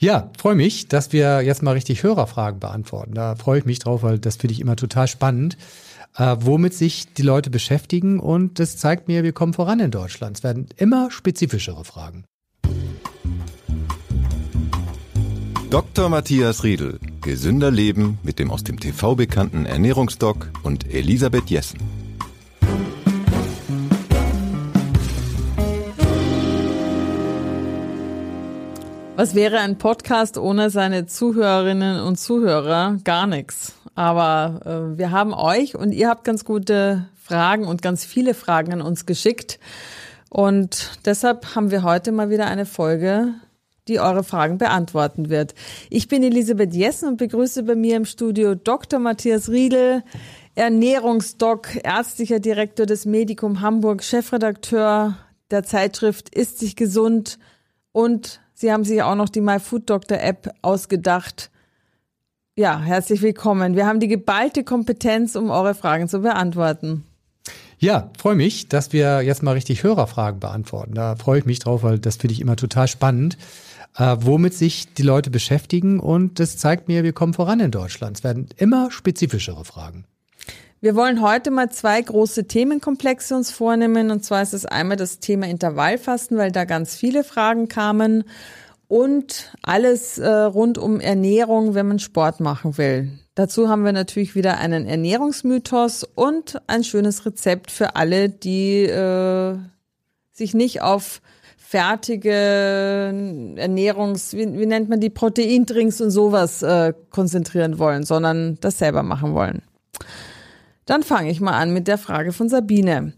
Ja, freue mich, dass wir jetzt mal richtig Hörerfragen beantworten. Da freue ich mich drauf, weil das finde ich immer total spannend, äh, womit sich die Leute beschäftigen. Und das zeigt mir, wir kommen voran in Deutschland. Es werden immer spezifischere Fragen. Dr. Matthias Riedel. Gesünder Leben mit dem aus dem TV bekannten Ernährungsdoc und Elisabeth Jessen. Was wäre ein Podcast ohne seine Zuhörerinnen und Zuhörer? Gar nichts. Aber äh, wir haben euch und ihr habt ganz gute Fragen und ganz viele Fragen an uns geschickt. Und deshalb haben wir heute mal wieder eine Folge, die eure Fragen beantworten wird. Ich bin Elisabeth Jessen und begrüße bei mir im Studio Dr. Matthias Riedel, Ernährungsdoc, ärztlicher Direktor des Medikum Hamburg, Chefredakteur der Zeitschrift Ist sich gesund und Sie haben sich auch noch die MyFoodDoctor App ausgedacht. Ja, herzlich willkommen. Wir haben die geballte Kompetenz, um eure Fragen zu beantworten. Ja, freue mich, dass wir jetzt mal richtig Hörerfragen beantworten. Da freue ich mich drauf, weil das finde ich immer total spannend, äh, womit sich die Leute beschäftigen. Und das zeigt mir, wir kommen voran in Deutschland. Es werden immer spezifischere Fragen. Wir wollen heute mal zwei große Themenkomplexe uns vornehmen. Und zwar ist es einmal das Thema Intervallfasten, weil da ganz viele Fragen kamen. Und alles äh, rund um Ernährung, wenn man Sport machen will. Dazu haben wir natürlich wieder einen Ernährungsmythos und ein schönes Rezept für alle, die äh, sich nicht auf fertige Ernährungs, wie, wie nennt man die, Proteindrinks und sowas äh, konzentrieren wollen, sondern das selber machen wollen. Dann fange ich mal an mit der Frage von Sabine.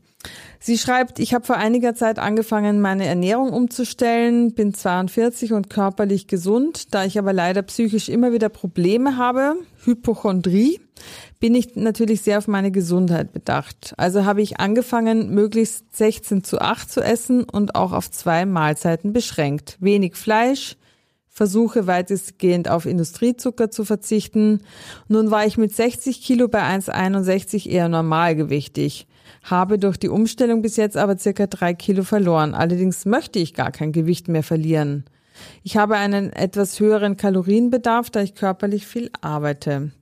Sie schreibt, ich habe vor einiger Zeit angefangen, meine Ernährung umzustellen, bin 42 und körperlich gesund. Da ich aber leider psychisch immer wieder Probleme habe, Hypochondrie, bin ich natürlich sehr auf meine Gesundheit bedacht. Also habe ich angefangen, möglichst 16 zu 8 zu essen und auch auf zwei Mahlzeiten beschränkt. Wenig Fleisch, versuche weitestgehend auf Industriezucker zu verzichten. Nun war ich mit 60 Kilo bei 1,61 eher normalgewichtig, habe durch die Umstellung bis jetzt aber circa drei Kilo verloren. Allerdings möchte ich gar kein Gewicht mehr verlieren. Ich habe einen etwas höheren Kalorienbedarf, da ich körperlich viel arbeite.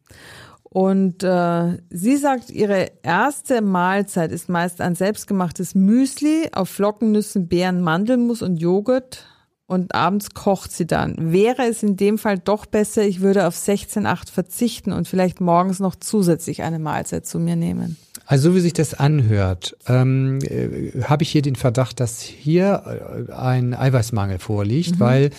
Und äh, sie sagt, ihre erste Mahlzeit ist meist ein selbstgemachtes Müsli auf Flockennüssen, Beeren, Mandelmus und Joghurt und abends kocht sie dann. Wäre es in dem Fall doch besser, ich würde auf 16,8 verzichten und vielleicht morgens noch zusätzlich eine Mahlzeit zu mir nehmen? Also so wie sich das anhört, ähm, äh, habe ich hier den Verdacht, dass hier äh, ein Eiweißmangel vorliegt, mhm. weil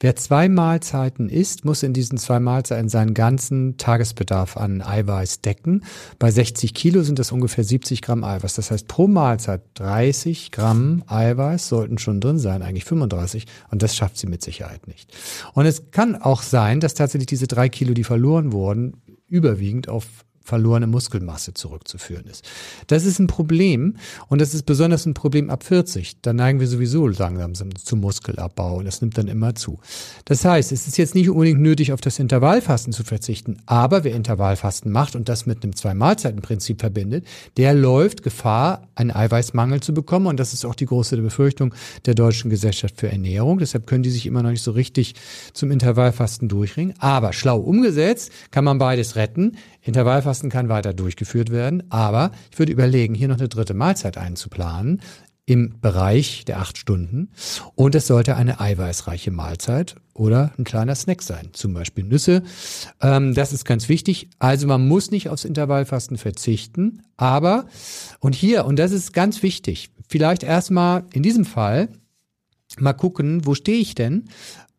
wer zwei Mahlzeiten isst, muss in diesen zwei Mahlzeiten seinen ganzen Tagesbedarf an Eiweiß decken. Bei 60 Kilo sind das ungefähr 70 Gramm Eiweiß. Das heißt, pro Mahlzeit 30 Gramm Eiweiß sollten schon drin sein, eigentlich 35. Und das schafft sie mit Sicherheit nicht. Und es kann auch sein, dass tatsächlich diese drei Kilo, die verloren wurden, überwiegend auf verlorene Muskelmasse zurückzuführen ist. Das ist ein Problem und das ist besonders ein Problem ab 40. Da neigen wir sowieso langsam zum Muskelabbau und das nimmt dann immer zu. Das heißt, es ist jetzt nicht unbedingt nötig, auf das Intervallfasten zu verzichten, aber wer Intervallfasten macht und das mit einem Zwei-Mahlzeiten-Prinzip verbindet, der läuft Gefahr, einen Eiweißmangel zu bekommen und das ist auch die große Befürchtung der Deutschen Gesellschaft für Ernährung. Deshalb können die sich immer noch nicht so richtig zum Intervallfasten durchringen. Aber schlau umgesetzt kann man beides retten. Intervallfasten kann weiter durchgeführt werden, aber ich würde überlegen, hier noch eine dritte Mahlzeit einzuplanen im Bereich der acht Stunden. Und es sollte eine eiweißreiche Mahlzeit oder ein kleiner Snack sein, zum Beispiel Nüsse. Ähm, das ist ganz wichtig. Also man muss nicht aufs Intervallfasten verzichten, aber, und hier, und das ist ganz wichtig, vielleicht erstmal in diesem Fall mal gucken, wo stehe ich denn?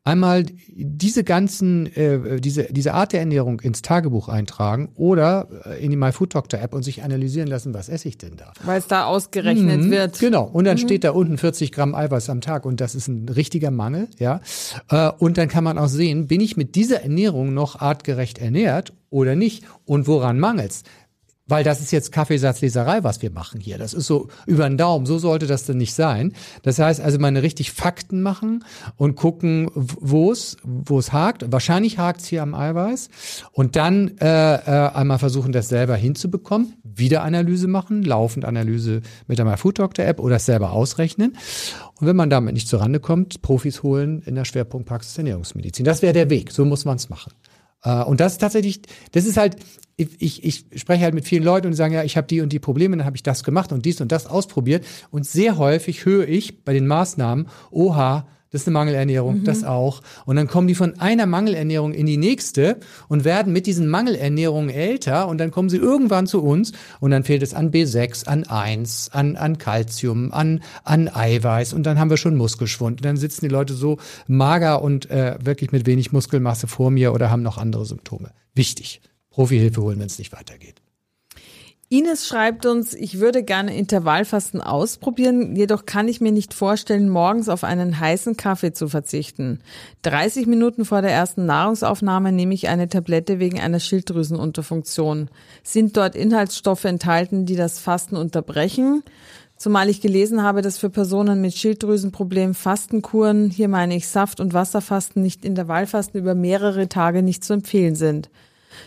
Einmal diese ganzen, äh, diese, diese Art der Ernährung ins Tagebuch eintragen oder äh, in die MyFoodDoctor-App und sich analysieren lassen, was esse ich denn da? Weil es da ausgerechnet mhm, wird. Genau. Und dann mhm. steht da unten 40 Gramm Eiweiß am Tag und das ist ein richtiger Mangel, ja. Äh, und dann kann man auch sehen, bin ich mit dieser Ernährung noch artgerecht ernährt oder nicht und woran mangelt's? Weil das ist jetzt Kaffeesatzleserei, was wir machen hier. Das ist so über den Daumen. So sollte das denn nicht sein. Das heißt also, meine richtig Fakten machen und gucken, wo es, wo es hakt. Wahrscheinlich hakt es hier am Eiweiß. Und dann äh, äh, einmal versuchen, das selber hinzubekommen. Wieder Analyse machen, laufend Analyse mit der MyFoodDoctor App oder es selber ausrechnen. Und wenn man damit nicht zurande kommt, Profis holen in der Schwerpunktpraxis Ernährungsmedizin. Das wäre der Weg. So muss man es machen. Äh, und das ist tatsächlich, das ist halt, ich, ich spreche halt mit vielen Leuten und sagen, ja, ich habe die und die Probleme, dann habe ich das gemacht und dies und das ausprobiert. Und sehr häufig höre ich bei den Maßnahmen, oha, das ist eine Mangelernährung, mhm. das auch. Und dann kommen die von einer Mangelernährung in die nächste und werden mit diesen Mangelernährungen älter und dann kommen sie irgendwann zu uns und dann fehlt es an B6, an 1, an, an Calcium, an, an Eiweiß und dann haben wir schon Muskelschwund. Und dann sitzen die Leute so mager und äh, wirklich mit wenig Muskelmasse vor mir oder haben noch andere Symptome. Wichtig. Profihilfe holen, wenn es nicht weitergeht. Ines schreibt uns, ich würde gerne Intervallfasten ausprobieren, jedoch kann ich mir nicht vorstellen, morgens auf einen heißen Kaffee zu verzichten. 30 Minuten vor der ersten Nahrungsaufnahme nehme ich eine Tablette wegen einer Schilddrüsenunterfunktion. Sind dort Inhaltsstoffe enthalten, die das Fasten unterbrechen? Zumal ich gelesen habe, dass für Personen mit Schilddrüsenproblemen Fastenkuren, hier meine ich Saft- und Wasserfasten, nicht Intervallfasten über mehrere Tage nicht zu empfehlen sind.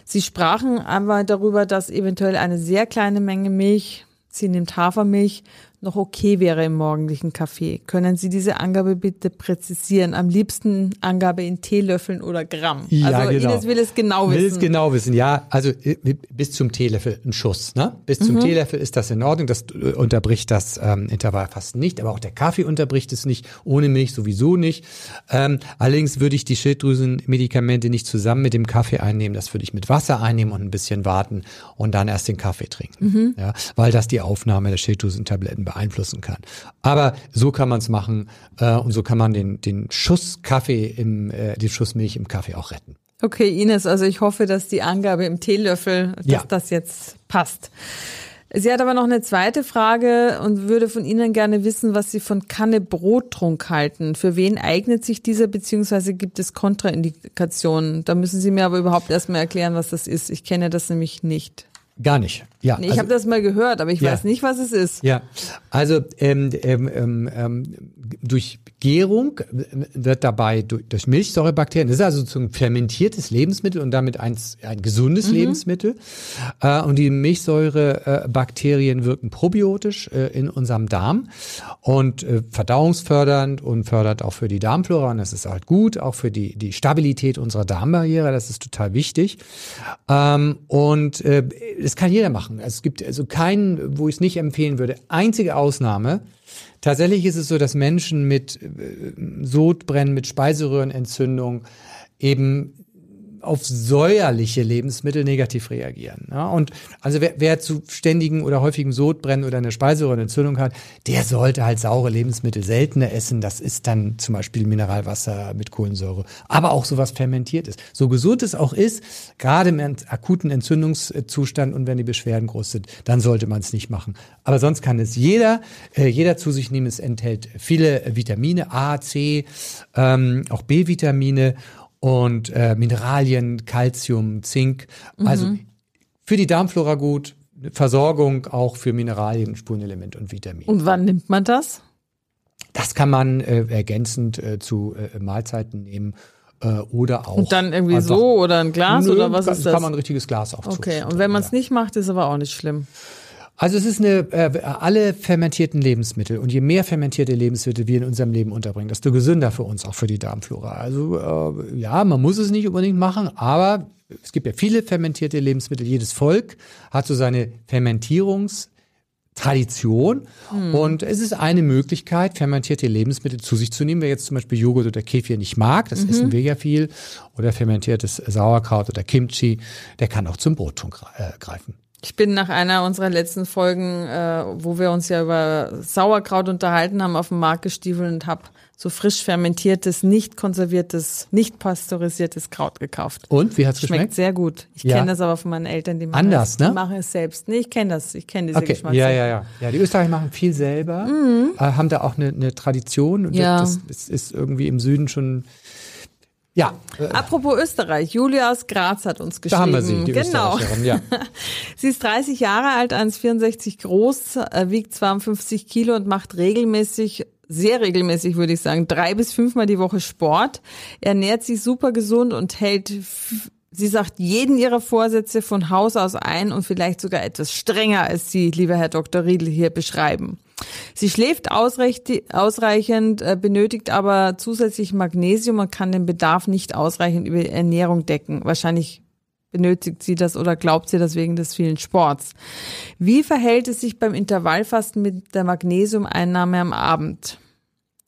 Sie sprachen aber darüber, dass eventuell eine sehr kleine Menge Milch, sie nimmt Hafermilch, noch okay wäre im morgendlichen Kaffee. Können Sie diese Angabe bitte präzisieren? Am liebsten Angabe in Teelöffeln oder Gramm. Ja, also genau. Ines will es genau wissen. Will es genau wissen, ja. Also äh, bis zum Teelöffel ein Schuss. Ne? Bis zum mhm. Teelöffel ist das in Ordnung. Das äh, unterbricht das ähm, Intervallfasten nicht. Aber auch der Kaffee unterbricht es nicht. Ohne Milch sowieso nicht. Ähm, allerdings würde ich die Schilddrüsenmedikamente nicht zusammen mit dem Kaffee einnehmen. Das würde ich mit Wasser einnehmen und ein bisschen warten und dann erst den Kaffee trinken. Mhm. Ja, weil das die Aufnahme der Schilddrüsentabletten beeinflussen kann. Aber so kann man es machen äh, und so kann man den, den Schuss Kaffee im, äh, den Schuss Milch im Kaffee auch retten. Okay, Ines, also ich hoffe, dass die Angabe im Teelöffel, dass ja. das jetzt passt. Sie hat aber noch eine zweite Frage und würde von Ihnen gerne wissen, was Sie von Kanne Brottrunk halten. Für wen eignet sich dieser, beziehungsweise gibt es Kontraindikationen? Da müssen Sie mir aber überhaupt erstmal erklären, was das ist. Ich kenne das nämlich nicht. Gar nicht. Ja, nee, ich also, habe das mal gehört, aber ich ja. weiß nicht, was es ist. Ja, also ähm, ähm, ähm, ähm durch Gärung wird dabei durch, durch Milchsäurebakterien, das ist also ein fermentiertes Lebensmittel und damit ein, ein gesundes mhm. Lebensmittel. Äh, und die Milchsäurebakterien äh, wirken probiotisch äh, in unserem Darm und äh, verdauungsfördernd und fördert auch für die Darmflora. Und das ist halt gut, auch für die, die Stabilität unserer Darmbarriere. Das ist total wichtig. Ähm, und äh, das kann jeder machen. Es gibt also keinen, wo ich es nicht empfehlen würde. Einzige Ausnahme, tatsächlich ist es so, dass Menschen mit äh, Sodbrennen, mit Speiseröhrenentzündung eben auf säuerliche Lebensmittel negativ reagieren. Ja, und also wer, wer zu ständigen oder häufigem Sodbrennen oder eine Speiseröhrenentzündung hat, der sollte halt saure Lebensmittel seltener essen. Das ist dann zum Beispiel Mineralwasser mit Kohlensäure, aber auch sowas fermentiert ist. So gesund es auch ist, gerade im akuten Entzündungszustand und wenn die Beschwerden groß sind, dann sollte man es nicht machen. Aber sonst kann es jeder, äh, jeder zu sich nehmen. Es enthält viele Vitamine, A, C, ähm, auch B-Vitamine und äh, Mineralien, Calcium, Zink. Mhm. Also für die Darmflora gut, Versorgung auch für Mineralien, Spurenelemente und Vitamine. Und wann nimmt man das? Das kann man äh, ergänzend äh, zu äh, Mahlzeiten nehmen äh, oder auch. Und dann irgendwie so oder ein Glas nö, oder was ist das? Kann man ein richtiges Glas aufzuführen. Okay, und wenn man es nicht macht, ist aber auch nicht schlimm. Also es ist eine, äh, alle fermentierten Lebensmittel und je mehr fermentierte Lebensmittel wir in unserem Leben unterbringen, desto gesünder für uns, auch für die Darmflora. Also äh, ja, man muss es nicht unbedingt machen, aber es gibt ja viele fermentierte Lebensmittel. Jedes Volk hat so seine Fermentierungs- Tradition. Hm. Und es ist eine Möglichkeit, fermentierte Lebensmittel zu sich zu nehmen. Wer jetzt zum Beispiel Joghurt oder Kefir nicht mag, das mhm. essen wir ja viel, oder fermentiertes Sauerkraut oder Kimchi, der kann auch zum Brotton äh, greifen. Ich bin nach einer unserer letzten Folgen, äh, wo wir uns ja über Sauerkraut unterhalten haben, auf den Markt gestiefelt und habe so frisch fermentiertes, nicht konserviertes, nicht pasteurisiertes Kraut gekauft. Und wie hat's geschmeckt? Schmeckt sehr gut. Ich ja. kenne das aber von meinen Eltern, die machen Anders, es, ne? Die machen es selbst. Nee, ich kenne das. Ich kenne diese okay. Geschmacksrichtung. Ja, ja, ja. Ja, die Österreicher machen viel selber, mhm. äh, haben da auch eine, eine Tradition und ja. das, das ist irgendwie im Süden schon ja. Apropos Österreich, Julia aus Graz hat uns geschrieben. Da haben wir sie, die genau. Ja. sie ist 30 Jahre alt, 1,64 groß, äh, wiegt 52 Kilo und macht regelmäßig sehr regelmäßig, würde ich sagen, drei bis fünfmal die Woche Sport. Ernährt sich super gesund und hält, sie sagt, jeden ihrer Vorsätze von Haus aus ein und vielleicht sogar etwas strenger, als Sie, lieber Herr Dr. Riedl, hier beschreiben. Sie schläft ausreichend, äh, benötigt aber zusätzlich Magnesium und kann den Bedarf nicht ausreichend über Ernährung decken. Wahrscheinlich benötigt sie das oder glaubt sie das wegen des vielen Sports. Wie verhält es sich beim Intervallfasten mit der Magnesiumeinnahme am Abend?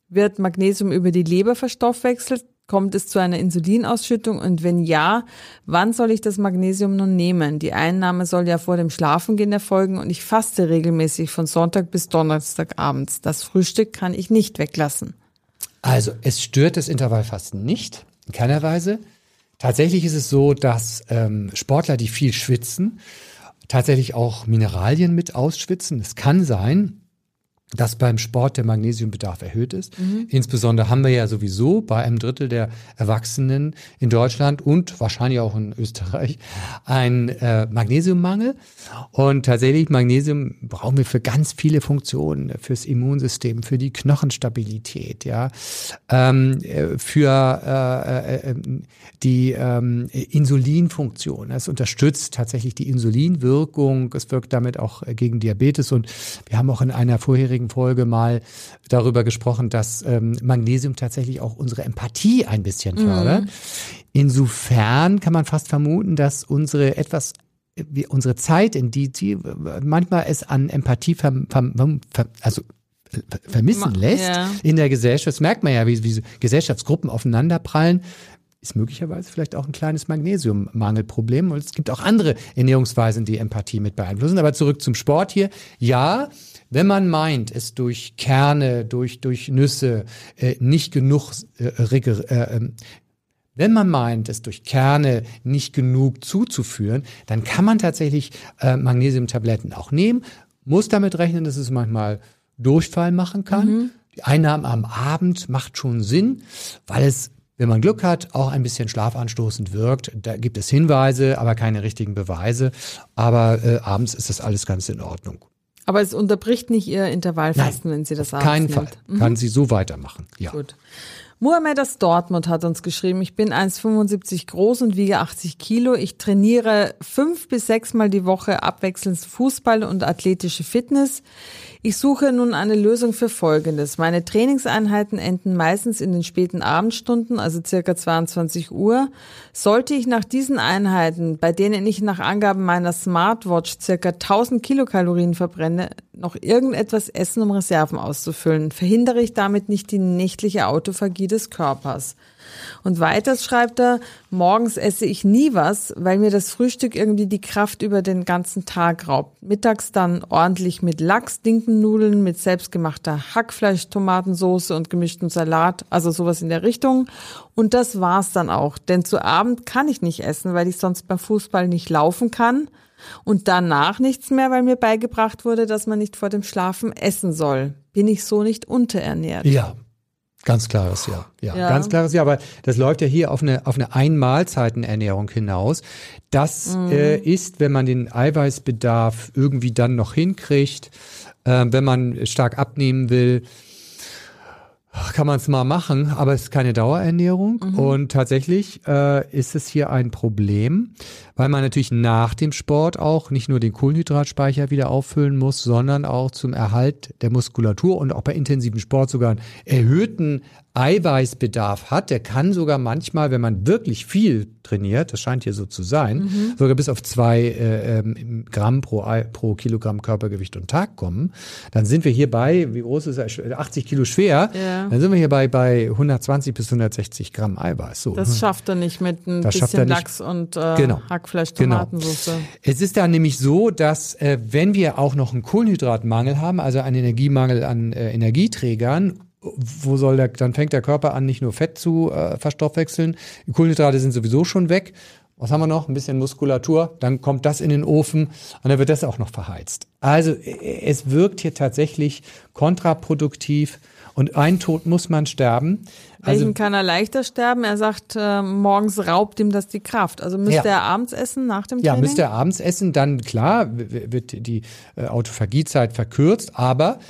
Wird Magnesium über die Leber verstoffwechselt? Kommt es zu einer Insulinausschüttung und wenn ja, wann soll ich das Magnesium nun nehmen? Die Einnahme soll ja vor dem Schlafengehen erfolgen und ich faste regelmäßig von Sonntag bis Donnerstag abends. Das Frühstück kann ich nicht weglassen. Also es stört das Intervallfasten nicht, in keiner Weise. Tatsächlich ist es so, dass ähm, Sportler, die viel schwitzen, tatsächlich auch Mineralien mit ausschwitzen. Es kann sein, dass beim Sport der Magnesiumbedarf erhöht ist. Mhm. Insbesondere haben wir ja sowieso bei einem Drittel der Erwachsenen in Deutschland und wahrscheinlich auch in Österreich einen äh, Magnesiummangel. Und tatsächlich Magnesium brauchen wir für ganz viele Funktionen, fürs Immunsystem, für die Knochenstabilität, ja, ähm, äh, für äh, äh, ähm, die ähm, Insulinfunktion. Es unterstützt tatsächlich die Insulinwirkung. Es wirkt damit auch äh, gegen Diabetes. Und wir haben auch in einer vorherigen vorherigen Folge mal darüber gesprochen, dass ähm, Magnesium tatsächlich auch unsere Empathie ein bisschen fördert. Mhm. Insofern kann man fast vermuten, dass unsere etwas wie unsere Zeit, in die, die manchmal es an Empathie ver, ver, ver, also vermissen lässt ja. in der Gesellschaft. Das merkt man ja, wie, wie Gesellschaftsgruppen aufeinanderprallen ist möglicherweise vielleicht auch ein kleines Magnesiummangelproblem. Und es gibt auch andere Ernährungsweisen, die Empathie mit beeinflussen. Aber zurück zum Sport hier. Ja, wenn man meint, es durch Kerne, durch, durch Nüsse äh, nicht genug äh, äh, ähm, wenn man meint, es durch Kerne nicht genug zuzuführen, dann kann man tatsächlich äh, Magnesiumtabletten auch nehmen, muss damit rechnen, dass es manchmal Durchfall machen kann. Mhm. Die Einnahme am Abend macht schon Sinn, weil es, wenn man Glück hat, auch ein bisschen schlafanstoßend wirkt. Da gibt es Hinweise, aber keine richtigen Beweise. Aber äh, abends ist das alles ganz in Ordnung. Aber es unterbricht nicht Ihr Intervallfasten, Nein, wenn Sie das auf keinen Fall. Mhm. Kann sie so weitermachen. Ja. Gut. Muhammad aus Dortmund hat uns geschrieben, ich bin 1,75 groß und wiege 80 Kilo. Ich trainiere fünf bis sechs Mal die Woche abwechselnd Fußball und athletische Fitness. Ich suche nun eine Lösung für Folgendes. Meine Trainingseinheiten enden meistens in den späten Abendstunden, also circa 22 Uhr. Sollte ich nach diesen Einheiten, bei denen ich nach Angaben meiner Smartwatch circa 1000 Kilokalorien verbrenne, noch irgendetwas essen, um Reserven auszufüllen, verhindere ich damit nicht die nächtliche Autophagie des Körpers. Und weiters schreibt er, morgens esse ich nie was, weil mir das Frühstück irgendwie die Kraft über den ganzen Tag raubt. Mittags dann ordentlich mit Lachs, Dinkennudeln, mit selbstgemachter Hackfleisch, Tomatensauce und gemischtem Salat, also sowas in der Richtung. Und das war's dann auch, denn zu Abend kann ich nicht essen, weil ich sonst beim Fußball nicht laufen kann. Und danach nichts mehr, weil mir beigebracht wurde, dass man nicht vor dem Schlafen essen soll. Bin ich so nicht unterernährt? Ja, Ganz klares Ja. ja. Ja, ganz klares Ja. Aber das läuft ja hier auf eine, auf eine Einmahlzeitenernährung hinaus. Das mhm. äh, ist, wenn man den Eiweißbedarf irgendwie dann noch hinkriegt, äh, wenn man stark abnehmen will, kann man es mal machen, aber es ist keine Dauerernährung. Mhm. Und tatsächlich äh, ist es hier ein Problem, weil man natürlich nach dem Sport auch nicht nur den Kohlenhydratspeicher wieder auffüllen muss, sondern auch zum Erhalt der Muskulatur und auch bei intensivem Sport sogar einen erhöhten Eiweißbedarf hat. Der kann sogar manchmal, wenn man wirklich viel trainiert, das scheint hier so zu sein, mhm. sogar bis auf zwei äh, ähm, Gramm pro, pro Kilogramm Körpergewicht und Tag kommen. Dann sind wir hier bei, wie groß ist er? 80 Kilo schwer. Ja. Dann sind wir hier bei, bei 120 bis 160 Gramm Eiweiß. So. Das schafft er nicht mit ein das bisschen Lachs und äh, genau. Hackfleisch, Tomatensauce. Genau. Es ist dann nämlich so, dass äh, wenn wir auch noch einen Kohlenhydratmangel haben, also einen Energiemangel an äh, Energieträgern wo soll der, dann fängt der Körper an, nicht nur Fett zu äh, verstoffwechseln. Die Kohlenhydrate sind sowieso schon weg. Was haben wir noch? Ein bisschen Muskulatur. Dann kommt das in den Ofen und dann wird das auch noch verheizt. Also es wirkt hier tatsächlich kontraproduktiv und ein Tod muss man sterben. Welchen also, kann er leichter sterben? Er sagt, äh, morgens raubt ihm das die Kraft. Also müsste ja. er abends essen nach dem Training? Ja, müsste er abends essen. Dann, klar, wird die äh, Autophagiezeit verkürzt. Aber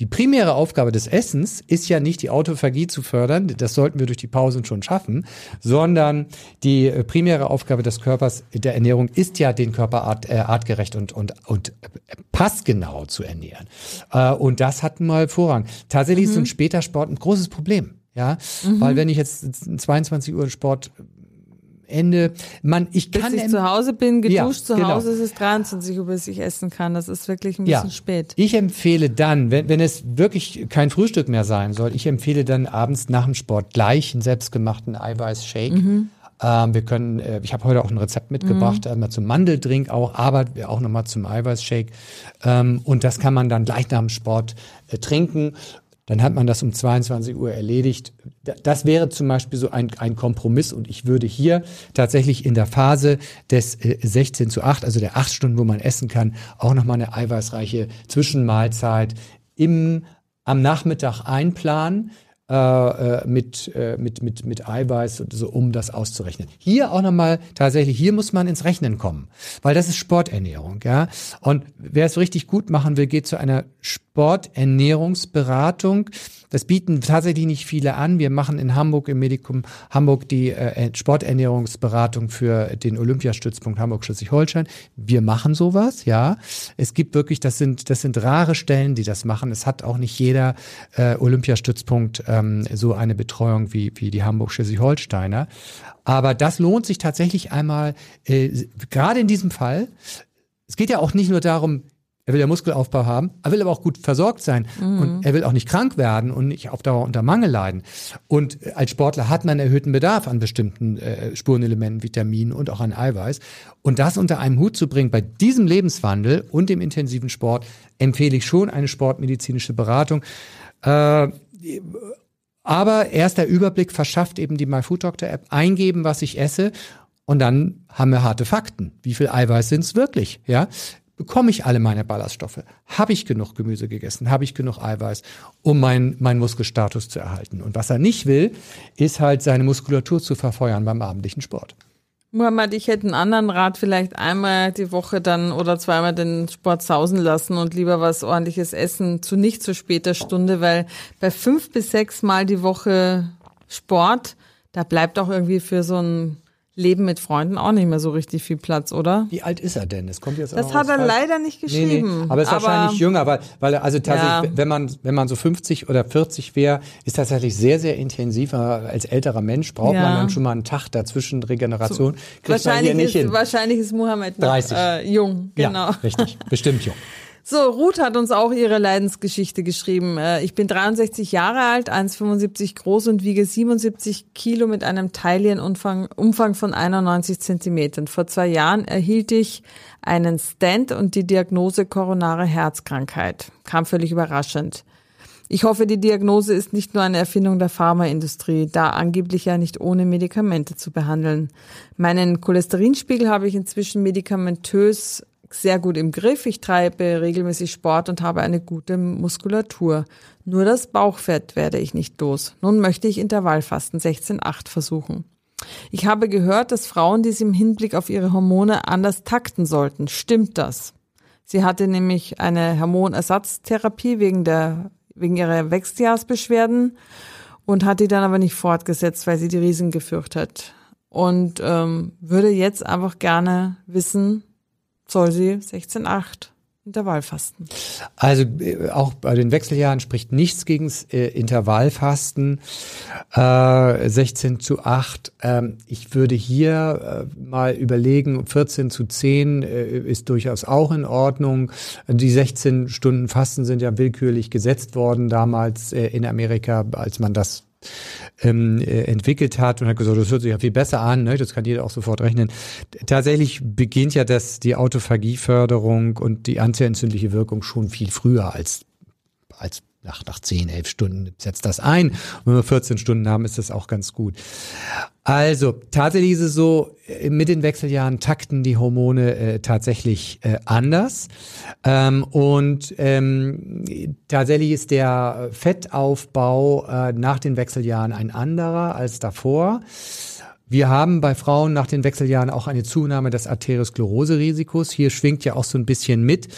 Die primäre Aufgabe des Essens ist ja nicht die Autophagie zu fördern, das sollten wir durch die Pausen schon schaffen, sondern die äh, primäre Aufgabe des Körpers der Ernährung ist ja, den Körper art, äh, artgerecht und, und, und passgenau zu ernähren. Äh, und das hat mal Vorrang. Tatsächlich mhm. ist so ein später Sport ein großes Problem. Ja, mhm. weil wenn ich jetzt 22 Uhr Sport Ende, man, ich kann. Bis ich zu Hause bin, geduscht ja, zu genau. Hause ist es 23 Uhr, bis ich essen kann. Das ist wirklich ein bisschen ja. spät. Ich empfehle dann, wenn, wenn es wirklich kein Frühstück mehr sein soll, ich empfehle dann abends nach dem Sport gleich einen selbstgemachten Eiweißshake. Mhm. Ähm, wir können, äh, ich habe heute auch ein Rezept mitgebracht, mhm. einmal zum Mandeldrink auch, aber auch nochmal zum Eiweißshake. Ähm, und das kann man dann gleich nach dem Sport äh, trinken dann hat man das um 22 Uhr erledigt. Das wäre zum Beispiel so ein, ein Kompromiss und ich würde hier tatsächlich in der Phase des 16 äh, zu 8, also der 8 Stunden, wo man essen kann, auch nochmal eine eiweißreiche Zwischenmahlzeit im, am Nachmittag einplanen äh, äh, mit, äh, mit, mit, mit Eiweiß, so, um das auszurechnen. Hier auch nochmal, tatsächlich, hier muss man ins Rechnen kommen, weil das ist Sporternährung, ja. Und wer es richtig gut machen will, geht zu einer Sporternährungsberatung. Das bieten tatsächlich nicht viele an. Wir machen in Hamburg im Medikum Hamburg die äh, Sporternährungsberatung für den Olympiastützpunkt Hamburg-Schleswig-Holstein. Wir machen sowas, ja. Es gibt wirklich, das sind, das sind rare Stellen, die das machen. Es hat auch nicht jeder äh, Olympiastützpunkt ähm, so eine Betreuung wie, wie die Hamburg-Schleswig-Holsteiner. Aber das lohnt sich tatsächlich einmal, äh, gerade in diesem Fall. Es geht ja auch nicht nur darum, er will ja Muskelaufbau haben, er will aber auch gut versorgt sein mhm. und er will auch nicht krank werden und nicht auf Dauer unter Mangel leiden. Und als Sportler hat man erhöhten Bedarf an bestimmten äh, Spurenelementen, Vitaminen und auch an Eiweiß. Und das unter einem Hut zu bringen bei diesem Lebenswandel und dem intensiven Sport empfehle ich schon eine sportmedizinische Beratung. Äh, aber erster Überblick verschafft eben die MyFoodDoctor-App. Eingeben, was ich esse und dann haben wir harte Fakten. Wie viel Eiweiß sind es wirklich? Ja, bekomme ich alle meine Ballaststoffe? Habe ich genug Gemüse gegessen? Habe ich genug Eiweiß, um meinen mein Muskelstatus zu erhalten? Und was er nicht will, ist halt seine Muskulatur zu verfeuern beim abendlichen Sport. Muhammad, ich hätte einen anderen Rat, vielleicht einmal die Woche dann oder zweimal den Sport sausen lassen und lieber was ordentliches essen zu nicht zu später Stunde, weil bei fünf bis sechs Mal die Woche Sport, da bleibt auch irgendwie für so ein Leben mit Freunden auch nicht mehr so richtig viel Platz, oder? Wie alt ist er denn? Das kommt jetzt Das hat er leider nicht geschrieben. Nee, nee. Aber er ist aber, wahrscheinlich jünger, weil, weil er, also tatsächlich, ja. wenn man, wenn man so 50 oder 40 wäre, ist tatsächlich sehr, sehr intensiver als älterer Mensch, braucht ja. man dann schon mal einen Tag dazwischen Regeneration. So, wahrscheinlich, ist, wahrscheinlich ist Mohammed noch, 30. Äh, jung, genau. Ja, richtig, bestimmt jung. So, Ruth hat uns auch ihre Leidensgeschichte geschrieben. Äh, ich bin 63 Jahre alt, 1,75 groß und wiege 77 Kilo mit einem Teilienumfang Umfang von 91 Zentimetern. Vor zwei Jahren erhielt ich einen Stent und die Diagnose koronare Herzkrankheit. Kam völlig überraschend. Ich hoffe, die Diagnose ist nicht nur eine Erfindung der Pharmaindustrie, da angeblich ja nicht ohne Medikamente zu behandeln. Meinen Cholesterinspiegel habe ich inzwischen medikamentös sehr gut im Griff. Ich treibe regelmäßig Sport und habe eine gute Muskulatur. Nur das Bauchfett werde ich nicht los. Nun möchte ich Intervallfasten 16-8 versuchen. Ich habe gehört, dass Frauen dies im Hinblick auf ihre Hormone anders takten sollten. Stimmt das? Sie hatte nämlich eine Hormonersatztherapie wegen der, wegen ihrer Wechseljahrsbeschwerden und hat die dann aber nicht fortgesetzt, weil sie die Riesen gefürchtet hat. Und ähm, würde jetzt einfach gerne wissen, soll sie 16,8 Intervallfasten. Also äh, auch bei den Wechseljahren spricht nichts gegen äh, Intervallfasten. Äh, 16 zu 8. Ähm, ich würde hier äh, mal überlegen, 14 zu 10 äh, ist durchaus auch in Ordnung. Die 16 Stunden Fasten sind ja willkürlich gesetzt worden damals in Amerika, als man das ähm, äh, entwickelt hat und hat gesagt, das hört sich ja viel besser an, ne? das kann jeder auch sofort rechnen. Tatsächlich beginnt ja das, die Autophagieförderung und die antientzündliche Wirkung schon viel früher als, als nach, nach 10, 11 Stunden setzt das ein. Und wenn wir 14 Stunden haben, ist das auch ganz gut. Also, tatsächlich ist es so, äh, mit den Wechseljahren takten die Hormone äh, tatsächlich äh, anders. Ähm, und ähm, tatsächlich ist der Fettaufbau äh, nach den Wechseljahren ein anderer als davor. Wir haben bei Frauen nach den Wechseljahren auch eine Zunahme des Arteriosklerose-Risikos. Hier schwingt ja auch so ein bisschen mit.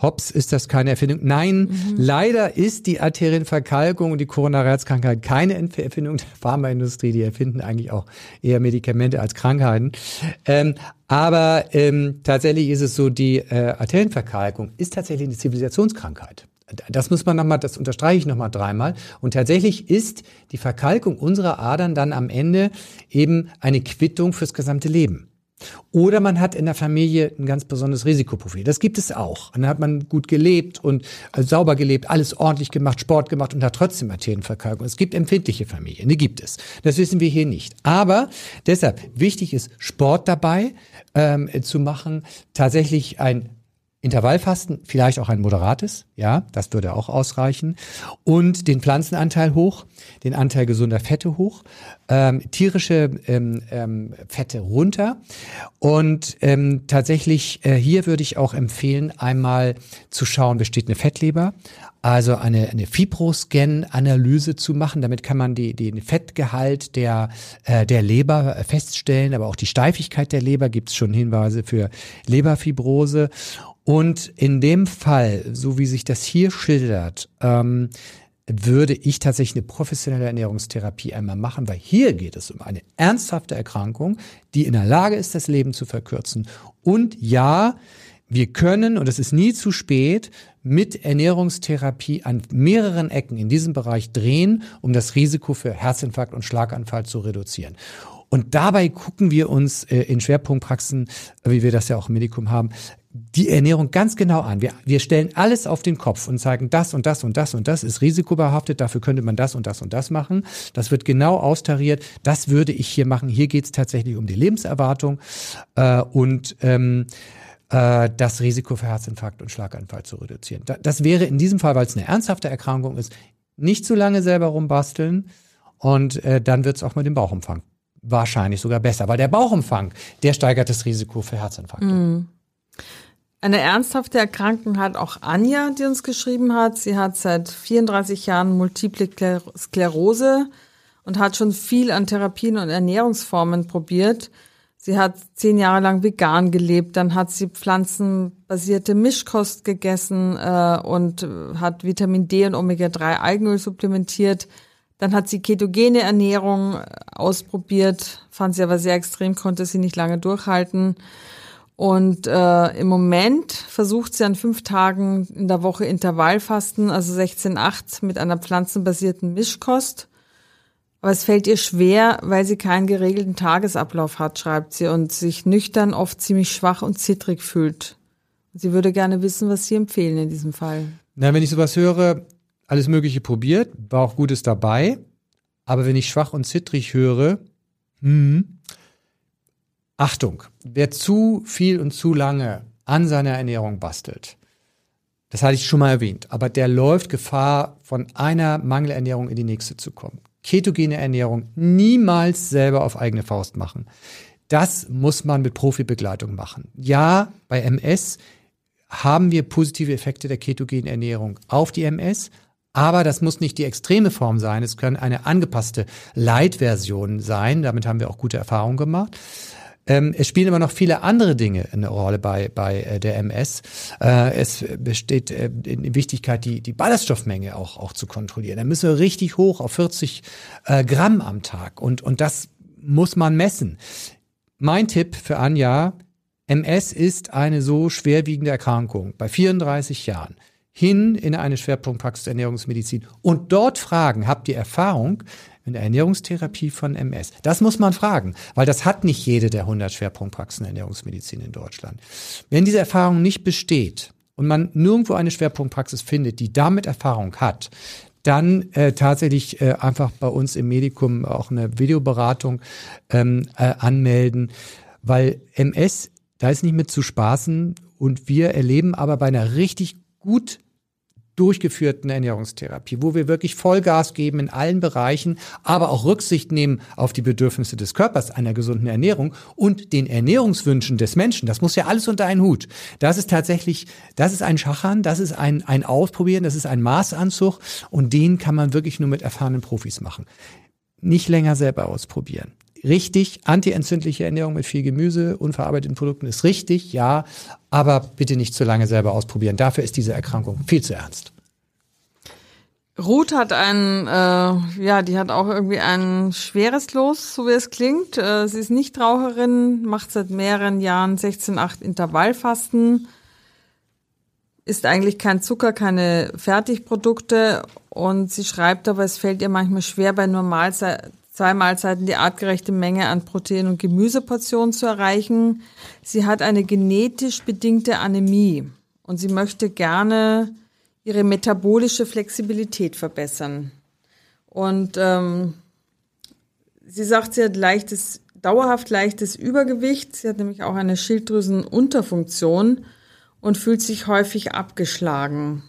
Hops, ist das keine Erfindung? Nein, mhm. leider ist die Arterienverkalkung und die Koronarherzkrankheit keine Erfindung der Pharmaindustrie. Die erfinden eigentlich auch eher Medikamente als Krankheiten. Ähm, aber ähm, tatsächlich ist es so, die äh, Arterienverkalkung ist tatsächlich eine Zivilisationskrankheit. Das muss man nochmal, das unterstreiche ich nochmal dreimal. Und tatsächlich ist die Verkalkung unserer Adern dann am Ende eben eine Quittung fürs gesamte Leben. Oder man hat in der Familie ein ganz besonderes Risikoprofil. Das gibt es auch. Und dann hat man gut gelebt und äh, sauber gelebt, alles ordentlich gemacht, Sport gemacht und hat trotzdem Arterienverkalkung. Es gibt empfindliche Familien, die gibt es. Das wissen wir hier nicht. Aber deshalb wichtig ist Sport dabei ähm, zu machen, tatsächlich ein Intervallfasten, vielleicht auch ein moderates, ja, das würde auch ausreichen. Und den Pflanzenanteil hoch, den Anteil gesunder Fette hoch, ähm, tierische ähm, ähm, Fette runter. Und ähm, tatsächlich, äh, hier würde ich auch empfehlen, einmal zu schauen, besteht eine Fettleber, also eine, eine Fibroscan-Analyse zu machen. Damit kann man die, den Fettgehalt der, äh, der Leber feststellen, aber auch die Steifigkeit der Leber gibt es schon Hinweise für Leberfibrose. Und in dem Fall, so wie sich das hier schildert, ähm, würde ich tatsächlich eine professionelle Ernährungstherapie einmal machen, weil hier geht es um eine ernsthafte Erkrankung, die in der Lage ist, das Leben zu verkürzen. Und ja, wir können, und es ist nie zu spät, mit Ernährungstherapie an mehreren Ecken in diesem Bereich drehen, um das Risiko für Herzinfarkt und Schlaganfall zu reduzieren. Und dabei gucken wir uns äh, in Schwerpunktpraxen, wie wir das ja auch im Medikum haben, die Ernährung ganz genau an. Wir, wir stellen alles auf den Kopf und sagen, das und das und das und das ist risikobehaftet, dafür könnte man das und das und das machen. Das wird genau austariert. Das würde ich hier machen. Hier geht es tatsächlich um die Lebenserwartung äh, und ähm, äh, das Risiko für Herzinfarkt und Schlaganfall zu reduzieren. Da, das wäre in diesem Fall, weil es eine ernsthafte Erkrankung ist, nicht zu lange selber rumbasteln und äh, dann wird es auch mit dem Bauchumfang wahrscheinlich sogar besser, weil der Bauchumfang, der steigert das Risiko für Herzinfarkte. Mm. Eine ernsthafte Erkrankung hat auch Anja, die uns geschrieben hat. Sie hat seit 34 Jahren Multiple Sklerose und hat schon viel an Therapien und Ernährungsformen probiert. Sie hat zehn Jahre lang vegan gelebt, dann hat sie pflanzenbasierte Mischkost gegessen äh, und hat Vitamin D und Omega-3 Algenöl supplementiert. Dann hat sie ketogene Ernährung ausprobiert, fand sie aber sehr extrem, konnte sie nicht lange durchhalten. Und äh, im Moment versucht sie an fünf Tagen in der Woche Intervallfasten, also 16,8 mit einer pflanzenbasierten Mischkost. Aber es fällt ihr schwer, weil sie keinen geregelten Tagesablauf hat, schreibt sie, und sich nüchtern oft ziemlich schwach und zittrig fühlt. Sie würde gerne wissen, was Sie empfehlen in diesem Fall. Na, wenn ich sowas höre, alles Mögliche probiert, war auch Gutes dabei. Aber wenn ich schwach und zittrig höre, hm, Achtung, wer zu viel und zu lange an seiner Ernährung bastelt, das hatte ich schon mal erwähnt, aber der läuft Gefahr, von einer Mangelernährung in die nächste zu kommen. Ketogene Ernährung niemals selber auf eigene Faust machen. Das muss man mit Profibegleitung machen. Ja, bei MS haben wir positive Effekte der ketogenen Ernährung auf die MS, aber das muss nicht die extreme Form sein. Es können eine angepasste Light-Version sein. Damit haben wir auch gute Erfahrungen gemacht. Ähm, es spielen aber noch viele andere Dinge eine Rolle bei, bei äh, der MS. Äh, es besteht äh, in Wichtigkeit, die, die Ballaststoffmenge auch, auch zu kontrollieren. Da müssen wir richtig hoch auf 40 äh, Gramm am Tag und, und das muss man messen. Mein Tipp für Anja, MS ist eine so schwerwiegende Erkrankung bei 34 Jahren hin in eine Schwerpunktpraxis Ernährungsmedizin und dort fragen, habt ihr Erfahrung, in der Ernährungstherapie von MS? Das muss man fragen, weil das hat nicht jede der 100 Schwerpunktpraxen Ernährungsmedizin in Deutschland. Wenn diese Erfahrung nicht besteht und man nirgendwo eine Schwerpunktpraxis findet, die damit Erfahrung hat, dann äh, tatsächlich äh, einfach bei uns im Medikum auch eine Videoberatung ähm, äh, anmelden, weil MS, da ist nicht mit zu spaßen und wir erleben aber bei einer richtig gut durchgeführten Ernährungstherapie, wo wir wirklich Vollgas geben in allen Bereichen, aber auch Rücksicht nehmen auf die Bedürfnisse des Körpers einer gesunden Ernährung und den Ernährungswünschen des Menschen. Das muss ja alles unter einen Hut. Das ist tatsächlich, das ist ein Schachern, das ist ein, ein Ausprobieren, das ist ein Maßanzug und den kann man wirklich nur mit erfahrenen Profis machen. Nicht länger selber ausprobieren richtig. Antientzündliche Ernährung mit viel Gemüse, unverarbeiteten Produkten ist richtig, ja. Aber bitte nicht zu lange selber ausprobieren. Dafür ist diese Erkrankung viel zu ernst. Ruth hat ein, äh, ja, die hat auch irgendwie ein schweres Los, so wie es klingt. Äh, sie ist nicht Raucherin, macht seit mehreren Jahren 16-8 Intervallfasten, isst eigentlich kein Zucker, keine Fertigprodukte und sie schreibt aber, es fällt ihr manchmal schwer, bei nur Mahlzeit, zwei Mahlzeiten die artgerechte Menge an Protein- und Gemüseportionen zu erreichen. Sie hat eine genetisch bedingte Anämie und sie möchte gerne ihre metabolische Flexibilität verbessern. Und ähm, sie sagt, sie hat leichtes, dauerhaft leichtes Übergewicht. Sie hat nämlich auch eine Schilddrüsenunterfunktion und fühlt sich häufig abgeschlagen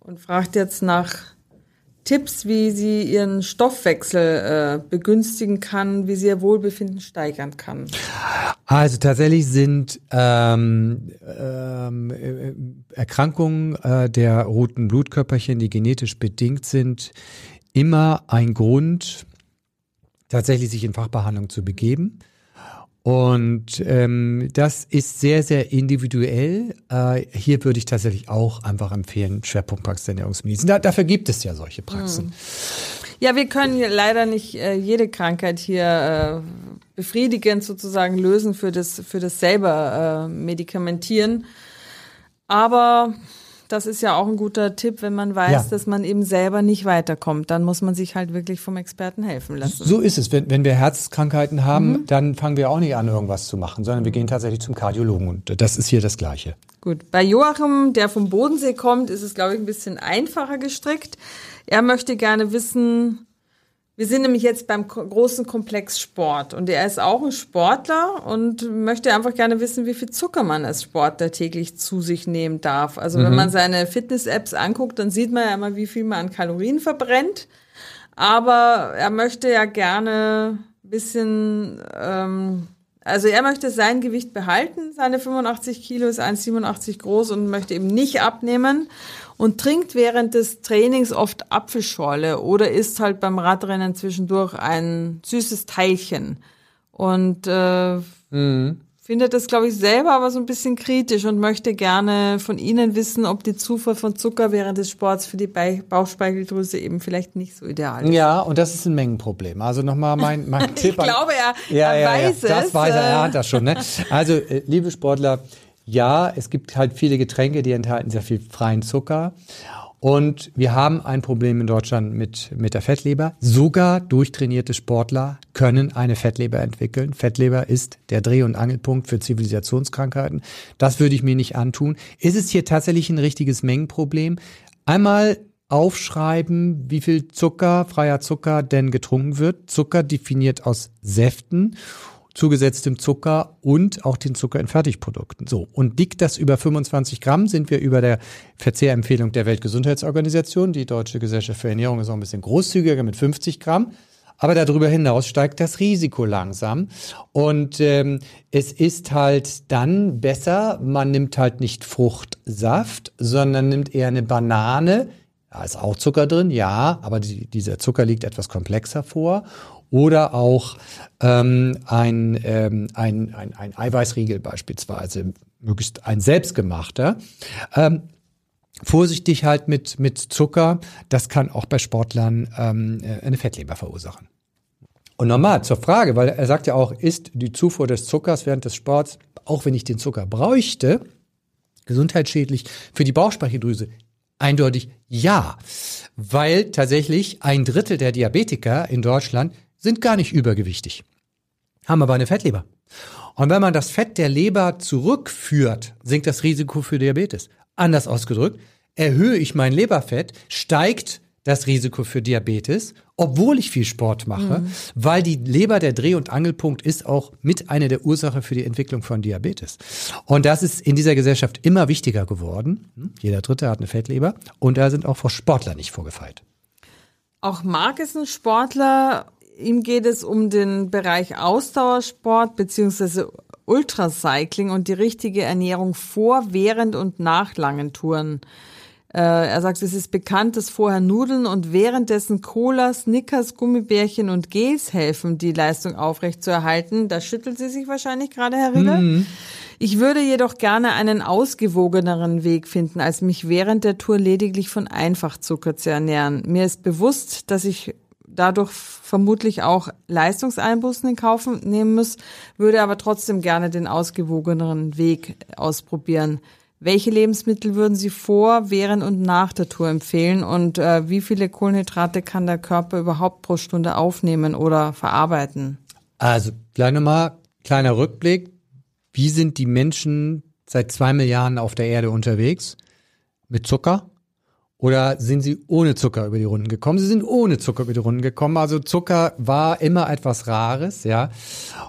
und fragt jetzt nach Tipps, wie sie ihren Stoffwechsel äh, begünstigen kann, wie sie ihr Wohlbefinden steigern kann? Also tatsächlich sind ähm, ähm, äh, Erkrankungen äh, der roten Blutkörperchen, die genetisch bedingt sind, immer ein Grund, tatsächlich sich in Fachbehandlung zu begeben. Und ähm, das ist sehr, sehr individuell. Äh, hier würde ich tatsächlich auch einfach empfehlen, Schwerpunktpraxis Ernährungsmedizin. Da, dafür gibt es ja solche Praxen. Hm. Ja, wir können leider nicht äh, jede Krankheit hier äh, befriedigend sozusagen lösen für das, für das selber äh, Medikamentieren. Aber das ist ja auch ein guter Tipp, wenn man weiß, ja. dass man eben selber nicht weiterkommt. Dann muss man sich halt wirklich vom Experten helfen lassen. So ist es. Wenn, wenn wir Herzkrankheiten haben, mhm. dann fangen wir auch nicht an, irgendwas zu machen, sondern wir gehen tatsächlich zum Kardiologen. Und das ist hier das Gleiche. Gut. Bei Joachim, der vom Bodensee kommt, ist es, glaube ich, ein bisschen einfacher gestrickt. Er möchte gerne wissen, wir sind nämlich jetzt beim großen Komplex Sport und er ist auch ein Sportler und möchte einfach gerne wissen, wie viel Zucker man als Sportler täglich zu sich nehmen darf. Also mhm. wenn man seine Fitness-Apps anguckt, dann sieht man ja immer, wie viel man an Kalorien verbrennt. Aber er möchte ja gerne ein bisschen, ähm, also er möchte sein Gewicht behalten. Seine 85 Kilo ist 1,87 groß und möchte eben nicht abnehmen und trinkt während des Trainings oft Apfelschorle oder isst halt beim Radrennen zwischendurch ein süßes Teilchen. Und äh, mhm. findet das, glaube ich, selber aber so ein bisschen kritisch und möchte gerne von Ihnen wissen, ob die Zufuhr von Zucker während des Sports für die Bauchspeicheldrüse eben vielleicht nicht so ideal ist. Ja, und das ist ein Mengenproblem. Also nochmal mein, mein Tipp. ich glaube, er, ja, er ja, weiß ja, das es. Das weiß er, er hat das schon. Ne? Also, äh, liebe Sportler, ja, es gibt halt viele Getränke, die enthalten sehr viel freien Zucker. Und wir haben ein Problem in Deutschland mit, mit der Fettleber. Sogar durchtrainierte Sportler können eine Fettleber entwickeln. Fettleber ist der Dreh- und Angelpunkt für Zivilisationskrankheiten. Das würde ich mir nicht antun. Ist es hier tatsächlich ein richtiges Mengenproblem? Einmal aufschreiben, wie viel Zucker, freier Zucker denn getrunken wird. Zucker definiert aus Säften zugesetztem Zucker und auch den Zucker in Fertigprodukten. So. Und liegt das über 25 Gramm, sind wir über der Verzehrempfehlung der Weltgesundheitsorganisation. Die Deutsche Gesellschaft für Ernährung ist auch ein bisschen großzügiger mit 50 Gramm. Aber darüber hinaus steigt das Risiko langsam. Und ähm, es ist halt dann besser, man nimmt halt nicht Fruchtsaft, sondern nimmt eher eine Banane. Da ist auch Zucker drin, ja, aber die, dieser Zucker liegt etwas komplexer vor oder auch ähm, ein, ähm, ein, ein, ein Eiweißriegel beispielsweise, möglichst ein selbstgemachter. Ähm, vorsichtig halt mit, mit Zucker, das kann auch bei Sportlern ähm, äh, eine Fettleber verursachen. Und nochmal zur Frage, weil er sagt ja auch, ist die Zufuhr des Zuckers während des Sports, auch wenn ich den Zucker bräuchte, gesundheitsschädlich für die Bauchspeicheldrüse? Eindeutig ja, weil tatsächlich ein Drittel der Diabetiker in Deutschland sind gar nicht übergewichtig, haben aber eine Fettleber. Und wenn man das Fett der Leber zurückführt, sinkt das Risiko für Diabetes. Anders ausgedrückt, erhöhe ich mein Leberfett, steigt das Risiko für Diabetes, obwohl ich viel Sport mache, mhm. weil die Leber der Dreh- und Angelpunkt ist auch mit einer der Ursachen für die Entwicklung von Diabetes. Und das ist in dieser Gesellschaft immer wichtiger geworden. Jeder Dritte hat eine Fettleber und da sind auch vor Sportler nicht vorgefeilt. Auch Marc ist ein Sportler ihm geht es um den Bereich Ausdauersport beziehungsweise Ultracycling und die richtige Ernährung vor, während und nach langen Touren. Äh, er sagt, es ist bekannt, dass vorher Nudeln und währenddessen Cola, Snickers, Gummibärchen und Gels helfen, die Leistung aufrecht zu erhalten. Da schüttelt sie sich wahrscheinlich gerade, Herr Riedel. Mhm. Ich würde jedoch gerne einen ausgewogeneren Weg finden, als mich während der Tour lediglich von Einfachzucker zu ernähren. Mir ist bewusst, dass ich dadurch vermutlich auch Leistungseinbußen in Kauf nehmen muss, würde aber trotzdem gerne den ausgewogeneren Weg ausprobieren. Welche Lebensmittel würden Sie vor, während und nach der Tour empfehlen und äh, wie viele Kohlenhydrate kann der Körper überhaupt pro Stunde aufnehmen oder verarbeiten? Also, gleich nochmal, kleiner Rückblick. Wie sind die Menschen seit zwei Milliarden auf der Erde unterwegs? Mit Zucker? Oder sind sie ohne Zucker über die Runden gekommen? Sie sind ohne Zucker über die Runden gekommen. Also Zucker war immer etwas Rares, ja.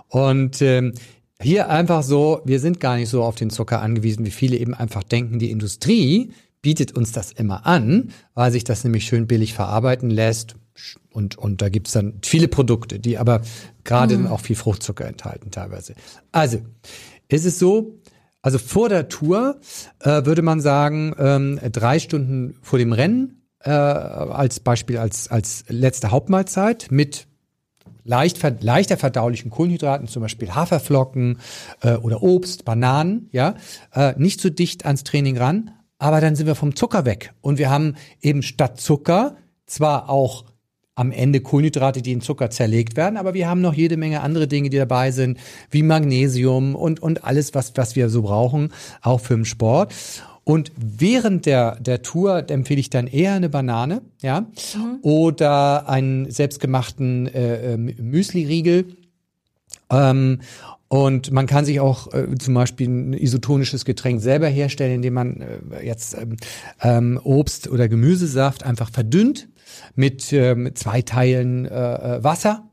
Und ähm, hier einfach so, wir sind gar nicht so auf den Zucker angewiesen, wie viele eben einfach denken. Die Industrie bietet uns das immer an, weil sich das nämlich schön billig verarbeiten lässt. Und, und da gibt's dann viele Produkte, die aber gerade mhm. auch viel Fruchtzucker enthalten teilweise. Also, ist es so, also vor der Tour äh, würde man sagen, ähm, drei Stunden vor dem Rennen äh, als Beispiel als, als letzte Hauptmahlzeit mit leicht, leichter verdaulichen Kohlenhydraten, zum Beispiel Haferflocken äh, oder Obst, Bananen, ja, äh, nicht so dicht ans Training ran, aber dann sind wir vom Zucker weg. Und wir haben eben statt Zucker zwar auch am Ende Kohlenhydrate, die in Zucker zerlegt werden, aber wir haben noch jede Menge andere Dinge, die dabei sind, wie Magnesium und, und alles, was, was wir so brauchen, auch für den Sport. Und während der, der Tour empfehle ich dann eher eine Banane, ja, mhm. oder einen selbstgemachten äh, ähm, Müsli-Riegel. Ähm, und man kann sich auch äh, zum Beispiel ein isotonisches Getränk selber herstellen, indem man äh, jetzt ähm, ähm, Obst oder Gemüsesaft einfach verdünnt mit, äh, mit zwei Teilen äh, äh, Wasser.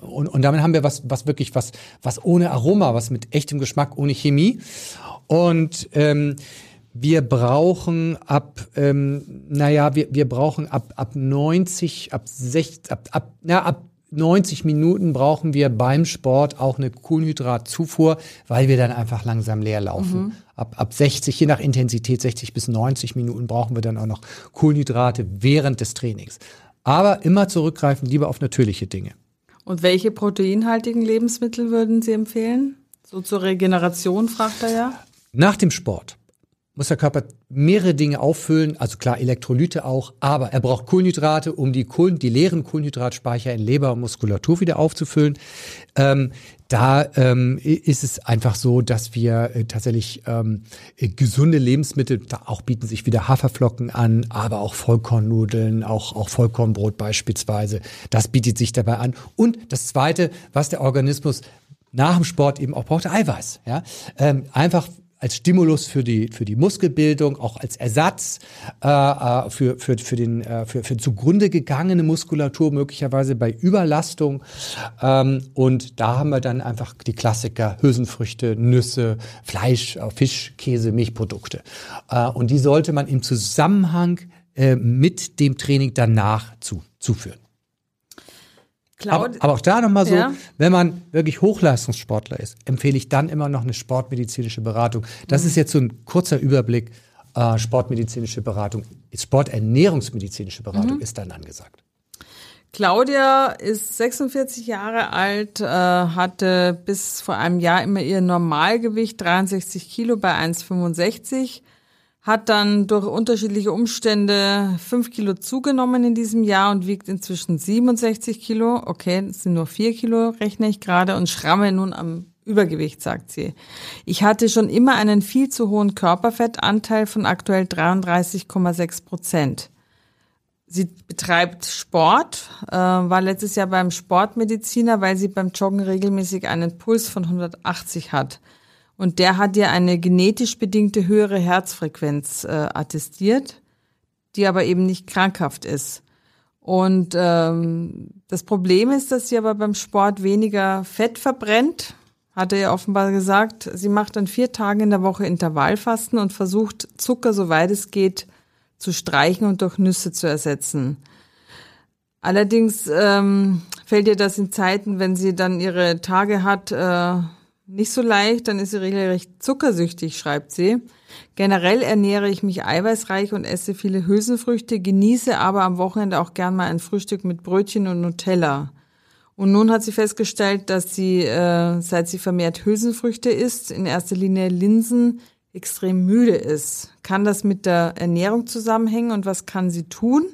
Und, und damit haben wir was, was wirklich was, was ohne Aroma, was mit echtem Geschmack, ohne Chemie. Und ähm, wir brauchen ab, ähm, naja, wir, wir brauchen ab, ab 90, ab 60, ab, ab, na, ab 90 Minuten brauchen wir beim Sport auch eine Kohlenhydratzufuhr, weil wir dann einfach langsam leer laufen. Mhm. Ab, ab 60, je nach Intensität, 60 bis 90 Minuten brauchen wir dann auch noch Kohlenhydrate während des Trainings. Aber immer zurückgreifen, lieber auf natürliche Dinge. Und welche proteinhaltigen Lebensmittel würden Sie empfehlen? So zur Regeneration, fragt er ja. Nach dem Sport muss der Körper mehrere Dinge auffüllen, also klar Elektrolyte auch, aber er braucht Kohlenhydrate, um die, Kohlen, die leeren Kohlenhydratspeicher in Leber und Muskulatur wieder aufzufüllen. Ähm, da ähm, ist es einfach so, dass wir äh, tatsächlich ähm, äh, gesunde Lebensmittel, da auch bieten sich wieder Haferflocken an, aber auch Vollkornnudeln, auch, auch Vollkornbrot beispielsweise. Das bietet sich dabei an. Und das Zweite, was der Organismus nach dem Sport eben auch braucht, Eiweiß. Ja? Ähm, einfach als Stimulus für die für die Muskelbildung, auch als Ersatz äh, äh, für für für den äh, für, für zugrunde gegangene Muskulatur möglicherweise bei Überlastung ähm, und da haben wir dann einfach die Klassiker Hülsenfrüchte, Nüsse, Fleisch, äh, Fisch, Käse, Milchprodukte äh, und die sollte man im Zusammenhang äh, mit dem Training danach zu, zuführen. Aber, aber, auch da nochmal so, ja. wenn man wirklich Hochleistungssportler ist, empfehle ich dann immer noch eine sportmedizinische Beratung. Das mhm. ist jetzt so ein kurzer Überblick. Äh, sportmedizinische Beratung, Sporternährungsmedizinische Beratung mhm. ist dann angesagt. Claudia ist 46 Jahre alt, äh, hatte bis vor einem Jahr immer ihr Normalgewicht 63 Kilo bei 1,65 hat dann durch unterschiedliche Umstände fünf Kilo zugenommen in diesem Jahr und wiegt inzwischen 67 Kilo. Okay, das sind nur vier Kilo, rechne ich gerade, und schramme nun am Übergewicht, sagt sie. Ich hatte schon immer einen viel zu hohen Körperfettanteil von aktuell 33,6 Prozent. Sie betreibt Sport, äh, war letztes Jahr beim Sportmediziner, weil sie beim Joggen regelmäßig einen Puls von 180 hat. Und der hat ihr eine genetisch bedingte höhere Herzfrequenz äh, attestiert, die aber eben nicht krankhaft ist. Und ähm, das Problem ist, dass sie aber beim Sport weniger Fett verbrennt, hat er ja offenbar gesagt. Sie macht dann vier Tage in der Woche Intervallfasten und versucht Zucker, soweit es geht, zu streichen und durch Nüsse zu ersetzen. Allerdings ähm, fällt ihr das in Zeiten, wenn sie dann ihre Tage hat, äh, nicht so leicht, dann ist sie regelrecht zuckersüchtig, schreibt sie. Generell ernähre ich mich eiweißreich und esse viele Hülsenfrüchte, genieße aber am Wochenende auch gern mal ein Frühstück mit Brötchen und Nutella. Und nun hat sie festgestellt, dass sie, äh, seit sie vermehrt Hülsenfrüchte isst, in erster Linie Linsen, extrem müde ist. Kann das mit der Ernährung zusammenhängen und was kann sie tun?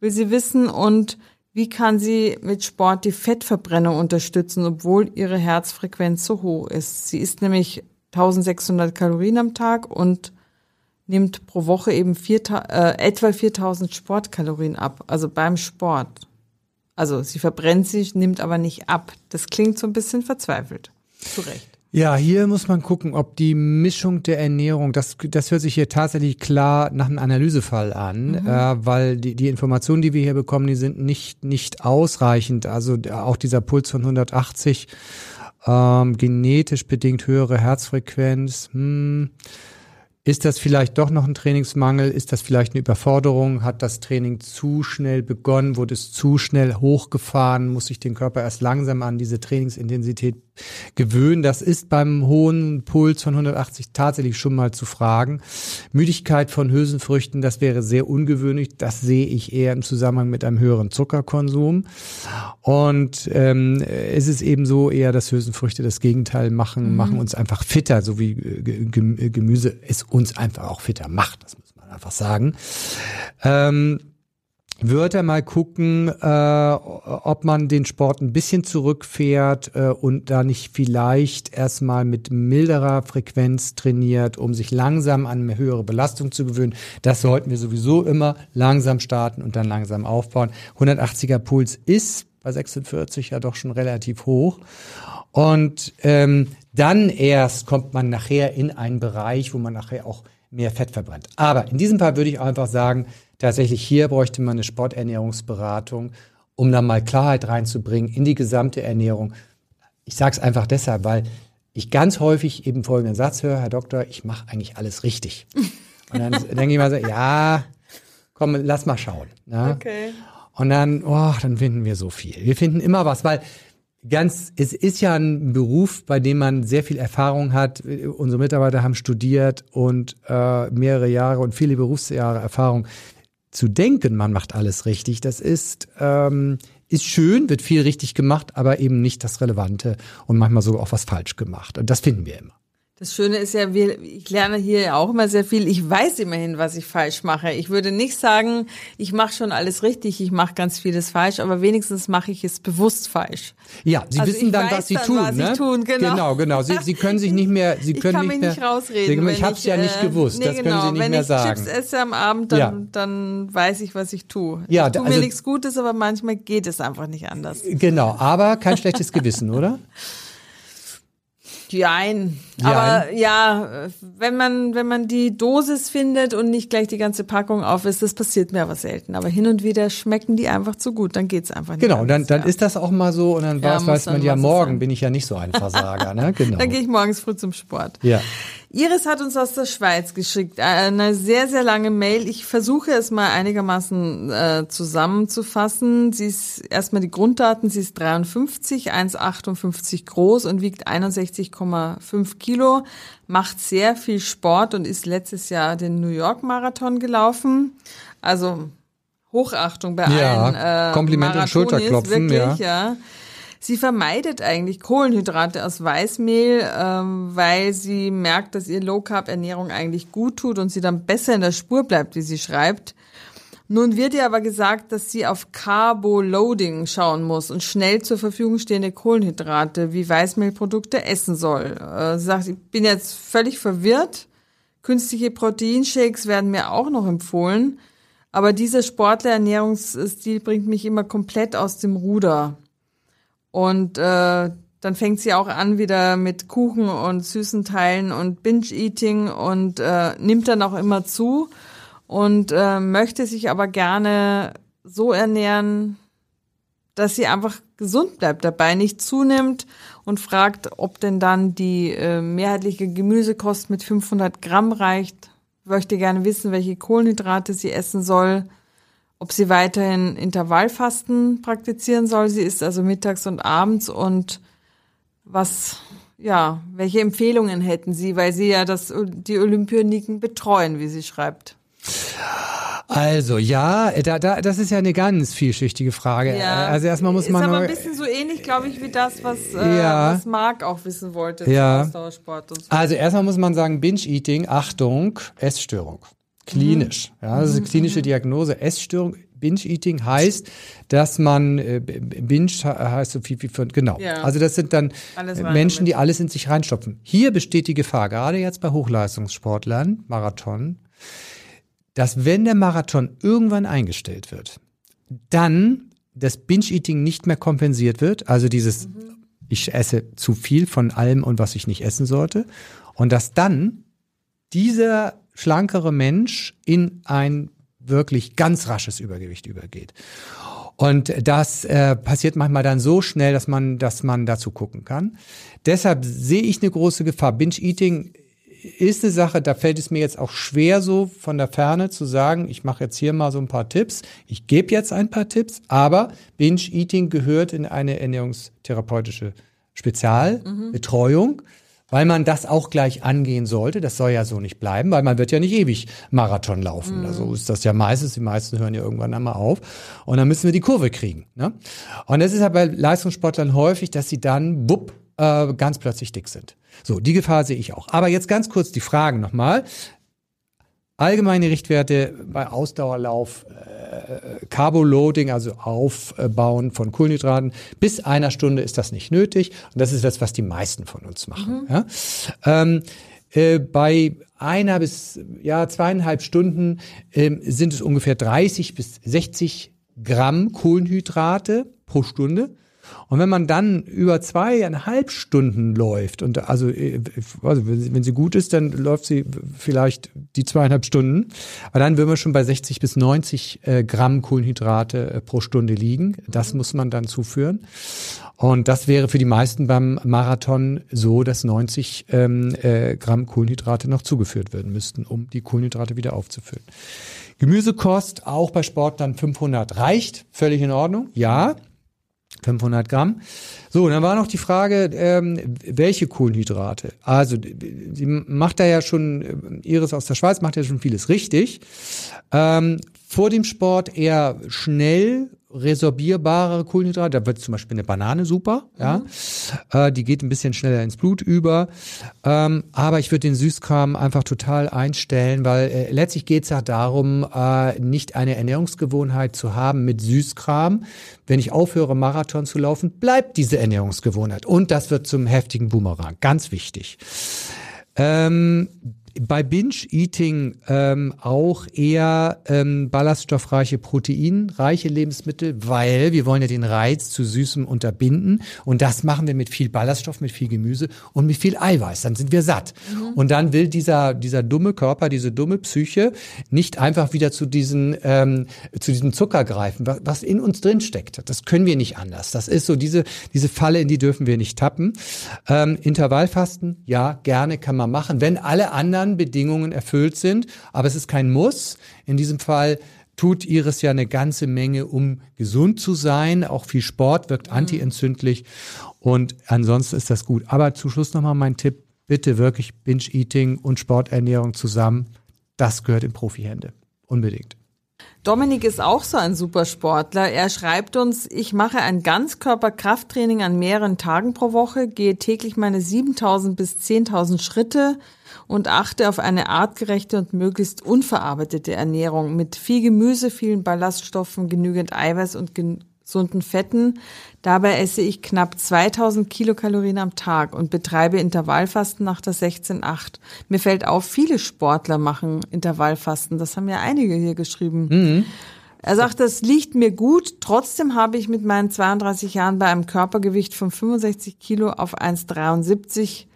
Will sie wissen und wie kann sie mit Sport die Fettverbrennung unterstützen, obwohl ihre Herzfrequenz so hoch ist? Sie isst nämlich 1600 Kalorien am Tag und nimmt pro Woche eben vier, äh, etwa 4000 Sportkalorien ab, also beim Sport. Also sie verbrennt sich, nimmt aber nicht ab. Das klingt so ein bisschen verzweifelt. Zu Recht. Ja, hier muss man gucken, ob die Mischung der Ernährung, das, das hört sich hier tatsächlich klar nach einem Analysefall an, mhm. äh, weil die, die Informationen, die wir hier bekommen, die sind nicht, nicht ausreichend. Also auch dieser Puls von 180, ähm, genetisch bedingt höhere Herzfrequenz, hm, ist das vielleicht doch noch ein Trainingsmangel? Ist das vielleicht eine Überforderung? Hat das Training zu schnell begonnen? Wurde es zu schnell hochgefahren? Muss sich den Körper erst langsam an diese Trainingsintensität gewöhnen? Das ist beim hohen Puls von 180 tatsächlich schon mal zu fragen. Müdigkeit von Hülsenfrüchten, das wäre sehr ungewöhnlich. Das sehe ich eher im Zusammenhang mit einem höheren Zuckerkonsum. Und ähm, es ist eben so eher, dass Hülsenfrüchte das Gegenteil machen, mhm. machen uns einfach fitter, so wie äh, Gemüse es uns einfach auch fitter macht, das muss man einfach sagen. Ähm, würde mal gucken, äh, ob man den Sport ein bisschen zurückfährt äh, und da nicht vielleicht erstmal mit milderer Frequenz trainiert, um sich langsam an eine höhere Belastung zu gewöhnen. Das sollten wir sowieso immer langsam starten und dann langsam aufbauen. 180er Puls ist bei 46 ja doch schon relativ hoch. Und ähm, dann erst kommt man nachher in einen Bereich, wo man nachher auch mehr Fett verbrennt. Aber in diesem Fall würde ich einfach sagen, tatsächlich hier bräuchte man eine Sporternährungsberatung, um dann mal Klarheit reinzubringen in die gesamte Ernährung. Ich sage es einfach deshalb, weil ich ganz häufig eben folgenden Satz höre, Herr Doktor, ich mache eigentlich alles richtig. Und dann denke ich mal so, ja, komm, lass mal schauen. Ne? Okay. Und dann, oh, dann finden wir so viel. Wir finden immer was, weil ganz, es ist ja ein Beruf, bei dem man sehr viel Erfahrung hat. Unsere Mitarbeiter haben studiert und äh, mehrere Jahre und viele Berufsjahre Erfahrung. Zu denken, man macht alles richtig, das ist, ähm, ist schön, wird viel richtig gemacht, aber eben nicht das Relevante und manchmal sogar auch was falsch gemacht. Und das finden wir immer. Das Schöne ist ja, wir, ich lerne hier ja auch immer sehr viel. Ich weiß immerhin, was ich falsch mache. Ich würde nicht sagen, ich mache schon alles richtig, ich mache ganz vieles falsch, aber wenigstens mache ich es bewusst falsch. Ja, Sie also wissen dann, was Sie dann, tun. Was ne? tun genau. genau, genau. Sie, Sie können sich nicht mehr, Sie können ich kann nicht mich mehr, nicht rausreden. Ich habe es ja nicht äh, gewusst. Nee, das genau. können Sie nicht wenn mehr sagen. Wenn ich Chips esse am Abend, dann, ja. dann weiß ich, was ich tue. Ja, ich tue also, mir nichts Gutes, aber manchmal geht es einfach nicht anders. Genau, aber kein schlechtes Gewissen, oder? Jein. Aber ja, wenn man, wenn man die Dosis findet und nicht gleich die ganze Packung auf ist, das passiert mir aber selten. Aber hin und wieder schmecken die einfach zu gut, dann geht's einfach nicht. Genau, anders, dann, dann ja. ist das auch mal so und dann ja, weiß, weiß man ja, morgen bin ich ja nicht so ein Versager. Ne? Genau. dann gehe ich morgens früh zum Sport. Ja. Iris hat uns aus der Schweiz geschickt, eine sehr, sehr lange Mail. Ich versuche es mal einigermaßen äh, zusammenzufassen. Sie ist erstmal die Grunddaten, sie ist 53, 1,58 groß und wiegt 61,5 Kilo, macht sehr viel Sport und ist letztes Jahr den New York Marathon gelaufen. Also Hochachtung bei ja, allen. Äh, Kompliment und Schulterklopfen, wirklich, ja. ja. Sie vermeidet eigentlich Kohlenhydrate aus Weißmehl, ähm, weil sie merkt, dass ihr Low Carb Ernährung eigentlich gut tut und sie dann besser in der Spur bleibt, wie sie schreibt. Nun wird ihr aber gesagt, dass sie auf Carbo-Loading schauen muss und schnell zur Verfügung stehende Kohlenhydrate wie Weißmehlprodukte essen soll. Äh, sie sagt, ich bin jetzt völlig verwirrt. Künstliche Proteinshakes werden mir auch noch empfohlen. Aber dieser Sportlerernährungsstil bringt mich immer komplett aus dem Ruder. Und äh, dann fängt sie auch an wieder mit Kuchen und süßen Teilen und Binge-Eating und äh, nimmt dann auch immer zu und äh, möchte sich aber gerne so ernähren, dass sie einfach gesund bleibt dabei, nicht zunimmt und fragt, ob denn dann die äh, mehrheitliche Gemüsekost mit 500 Gramm reicht. Möchte gerne wissen, welche Kohlenhydrate sie essen soll, ob sie weiterhin Intervallfasten praktizieren soll. Sie isst also mittags und abends und was ja, welche Empfehlungen hätten Sie, weil Sie ja das, die Olympioniken betreuen, wie sie schreibt? Also ja, da, da, das ist ja eine ganz vielschichtige Frage. Ja, also erstmal muss man ist aber ein bisschen so ähnlich, glaube ich, wie das, was, äh, ja, was Marc auch wissen wollte ja. Ausdauersport und so. Also erstmal muss man sagen, Binge-Eating, Achtung, Essstörung. Klinisch. Mhm. Ja, das ist eine klinische Diagnose. Essstörung Binge-Eating heißt, dass man äh, Binge heißt so viel wie von genau. Ja. Also das sind dann Menschen, die alles in sich reinstopfen. Hier besteht die Gefahr, gerade jetzt bei Hochleistungssportlern, Marathon, dass wenn der Marathon irgendwann eingestellt wird, dann das Binge-Eating nicht mehr kompensiert wird, also dieses mhm. ich esse zu viel von allem und was ich nicht essen sollte und dass dann dieser schlankere Mensch in ein wirklich ganz rasches Übergewicht übergeht. Und das äh, passiert manchmal dann so schnell, dass man, dass man dazu gucken kann. Deshalb sehe ich eine große Gefahr. Binge-Eating ist eine Sache, da fällt es mir jetzt auch schwer, so von der Ferne zu sagen, ich mache jetzt hier mal so ein paar Tipps. Ich gebe jetzt ein paar Tipps, aber Binge-Eating gehört in eine ernährungstherapeutische Spezialbetreuung. Mhm weil man das auch gleich angehen sollte. Das soll ja so nicht bleiben, weil man wird ja nicht ewig Marathon laufen. Mhm. Also ist das ja meistens. Die meisten hören ja irgendwann einmal auf. Und dann müssen wir die Kurve kriegen. Ne? Und das ist ja bei Leistungssportlern häufig, dass sie dann, wupp, äh, ganz plötzlich dick sind. So, die Gefahr sehe ich auch. Aber jetzt ganz kurz die Fragen nochmal. Allgemeine Richtwerte bei Ausdauerlauf, äh, Carboloading, also Aufbauen von Kohlenhydraten, bis einer Stunde ist das nicht nötig. Und das ist das, was die meisten von uns machen. Mhm. Ja? Ähm, äh, bei einer bis ja zweieinhalb Stunden äh, sind es ungefähr 30 bis 60 Gramm Kohlenhydrate pro Stunde. Und wenn man dann über zweieinhalb Stunden läuft, und also, also wenn sie gut ist, dann läuft sie vielleicht die zweieinhalb Stunden, aber dann würden wir schon bei 60 bis 90 äh, Gramm Kohlenhydrate äh, pro Stunde liegen. Das muss man dann zuführen. Und das wäre für die meisten beim Marathon so, dass 90 ähm, äh, Gramm Kohlenhydrate noch zugeführt werden müssten, um die Kohlenhydrate wieder aufzufüllen. Gemüsekost auch bei Sportlern 500 reicht, völlig in Ordnung, ja. 500 Gramm. So, dann war noch die Frage, ähm, welche Kohlenhydrate? Also, sie macht da ja schon, äh, Iris aus der Schweiz macht ja schon vieles richtig. Ähm, vor dem Sport eher schnell resorbierbare Kohlenhydrate. Da wird zum Beispiel eine Banane super, ja. Mhm. Äh, die geht ein bisschen schneller ins Blut über. Ähm, aber ich würde den Süßkram einfach total einstellen, weil äh, letztlich geht es ja darum, äh, nicht eine Ernährungsgewohnheit zu haben mit Süßkram. Wenn ich aufhöre, Marathon zu laufen, bleibt diese Ernährungsgewohnheit. Und das wird zum heftigen Boomerang. Ganz wichtig. Ähm, bei Binge-Eating ähm, auch eher ähm, ballaststoffreiche, proteinreiche Lebensmittel, weil wir wollen ja den Reiz zu Süßem unterbinden. Und das machen wir mit viel Ballaststoff, mit viel Gemüse und mit viel Eiweiß. Dann sind wir satt. Mhm. Und dann will dieser, dieser dumme Körper, diese dumme Psyche nicht einfach wieder zu diesen, ähm, zu diesem Zucker greifen, was, in uns drin steckt. Das können wir nicht anders. Das ist so diese, diese Falle, in die dürfen wir nicht tappen. Ähm, Intervallfasten, ja, gerne kann man machen. Wenn alle anderen anderen Bedingungen erfüllt sind. Aber es ist kein Muss. In diesem Fall tut Iris ja eine ganze Menge, um gesund zu sein. Auch viel Sport wirkt mhm. antientzündlich. Und ansonsten ist das gut. Aber zum Schluss nochmal mein Tipp. Bitte wirklich Binge-Eating und Sporternährung zusammen. Das gehört in Profihände. Unbedingt. Dominik ist auch so ein Supersportler. Er schreibt uns, ich mache ein Ganzkörper-Krafttraining an mehreren Tagen pro Woche, gehe täglich meine 7000 bis 10.000 Schritte und achte auf eine artgerechte und möglichst unverarbeitete Ernährung mit viel Gemüse, vielen Ballaststoffen, genügend Eiweiß und gesunden Fetten. Dabei esse ich knapp 2000 Kilokalorien am Tag und betreibe Intervallfasten nach der 16-8. Mir fällt auf, viele Sportler machen Intervallfasten. Das haben ja einige hier geschrieben. Mhm. Er sagt, das liegt mir gut. Trotzdem habe ich mit meinen 32 Jahren bei einem Körpergewicht von 65 Kilo auf 1,73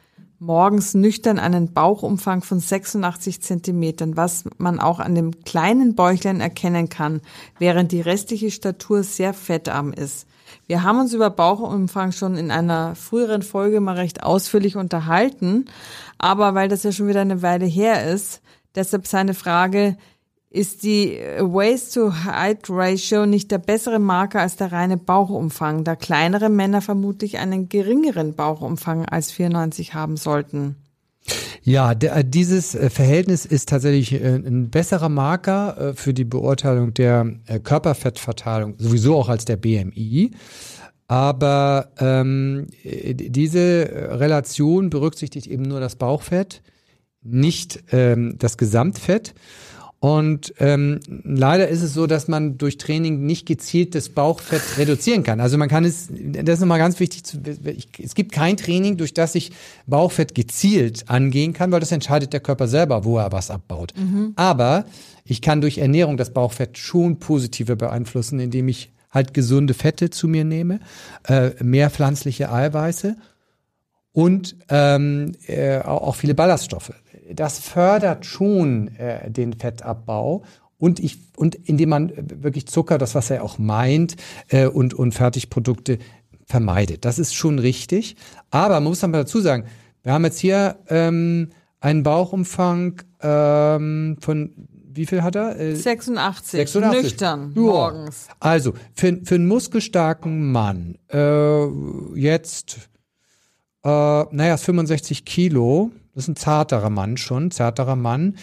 morgens nüchtern einen Bauchumfang von 86 Zentimetern, was man auch an dem kleinen Bäuchlein erkennen kann, während die restliche Statur sehr fettarm ist. Wir haben uns über Bauchumfang schon in einer früheren Folge mal recht ausführlich unterhalten, aber weil das ja schon wieder eine Weile her ist, deshalb seine Frage, ist die Waist-to-Height-Ratio nicht der bessere Marker als der reine Bauchumfang, da kleinere Männer vermutlich einen geringeren Bauchumfang als 94 haben sollten. Ja, der, äh, dieses äh, Verhältnis ist tatsächlich äh, ein besserer Marker für die Beurteilung der Körperfettverteilung, sowieso auch als der BMI. Aber ähm, diese Relation berücksichtigt eben nur das Bauchfett, nicht ähm, das Gesamtfett. Und ähm, leider ist es so, dass man durch Training nicht gezielt das Bauchfett reduzieren kann. Also man kann es, das ist nochmal ganz wichtig, zu, ich, es gibt kein Training, durch das ich Bauchfett gezielt angehen kann, weil das entscheidet der Körper selber, wo er was abbaut. Mhm. Aber ich kann durch Ernährung das Bauchfett schon positiver beeinflussen, indem ich halt gesunde Fette zu mir nehme, äh, mehr pflanzliche Eiweiße und ähm, äh, auch viele Ballaststoffe das fördert schon äh, den Fettabbau und ich und indem man wirklich Zucker, das was er auch meint, äh, und und Fertigprodukte vermeidet. Das ist schon richtig. Aber man muss dann mal dazu sagen, wir haben jetzt hier ähm, einen ähm, von wie viel hat er? Äh, 86, 86. Nüchtern ja. morgens. Also für, für einen muskelstarken Mann äh, jetzt äh, naja 65 Kilo das ist ein zarterer Mann schon, zarterer Mann,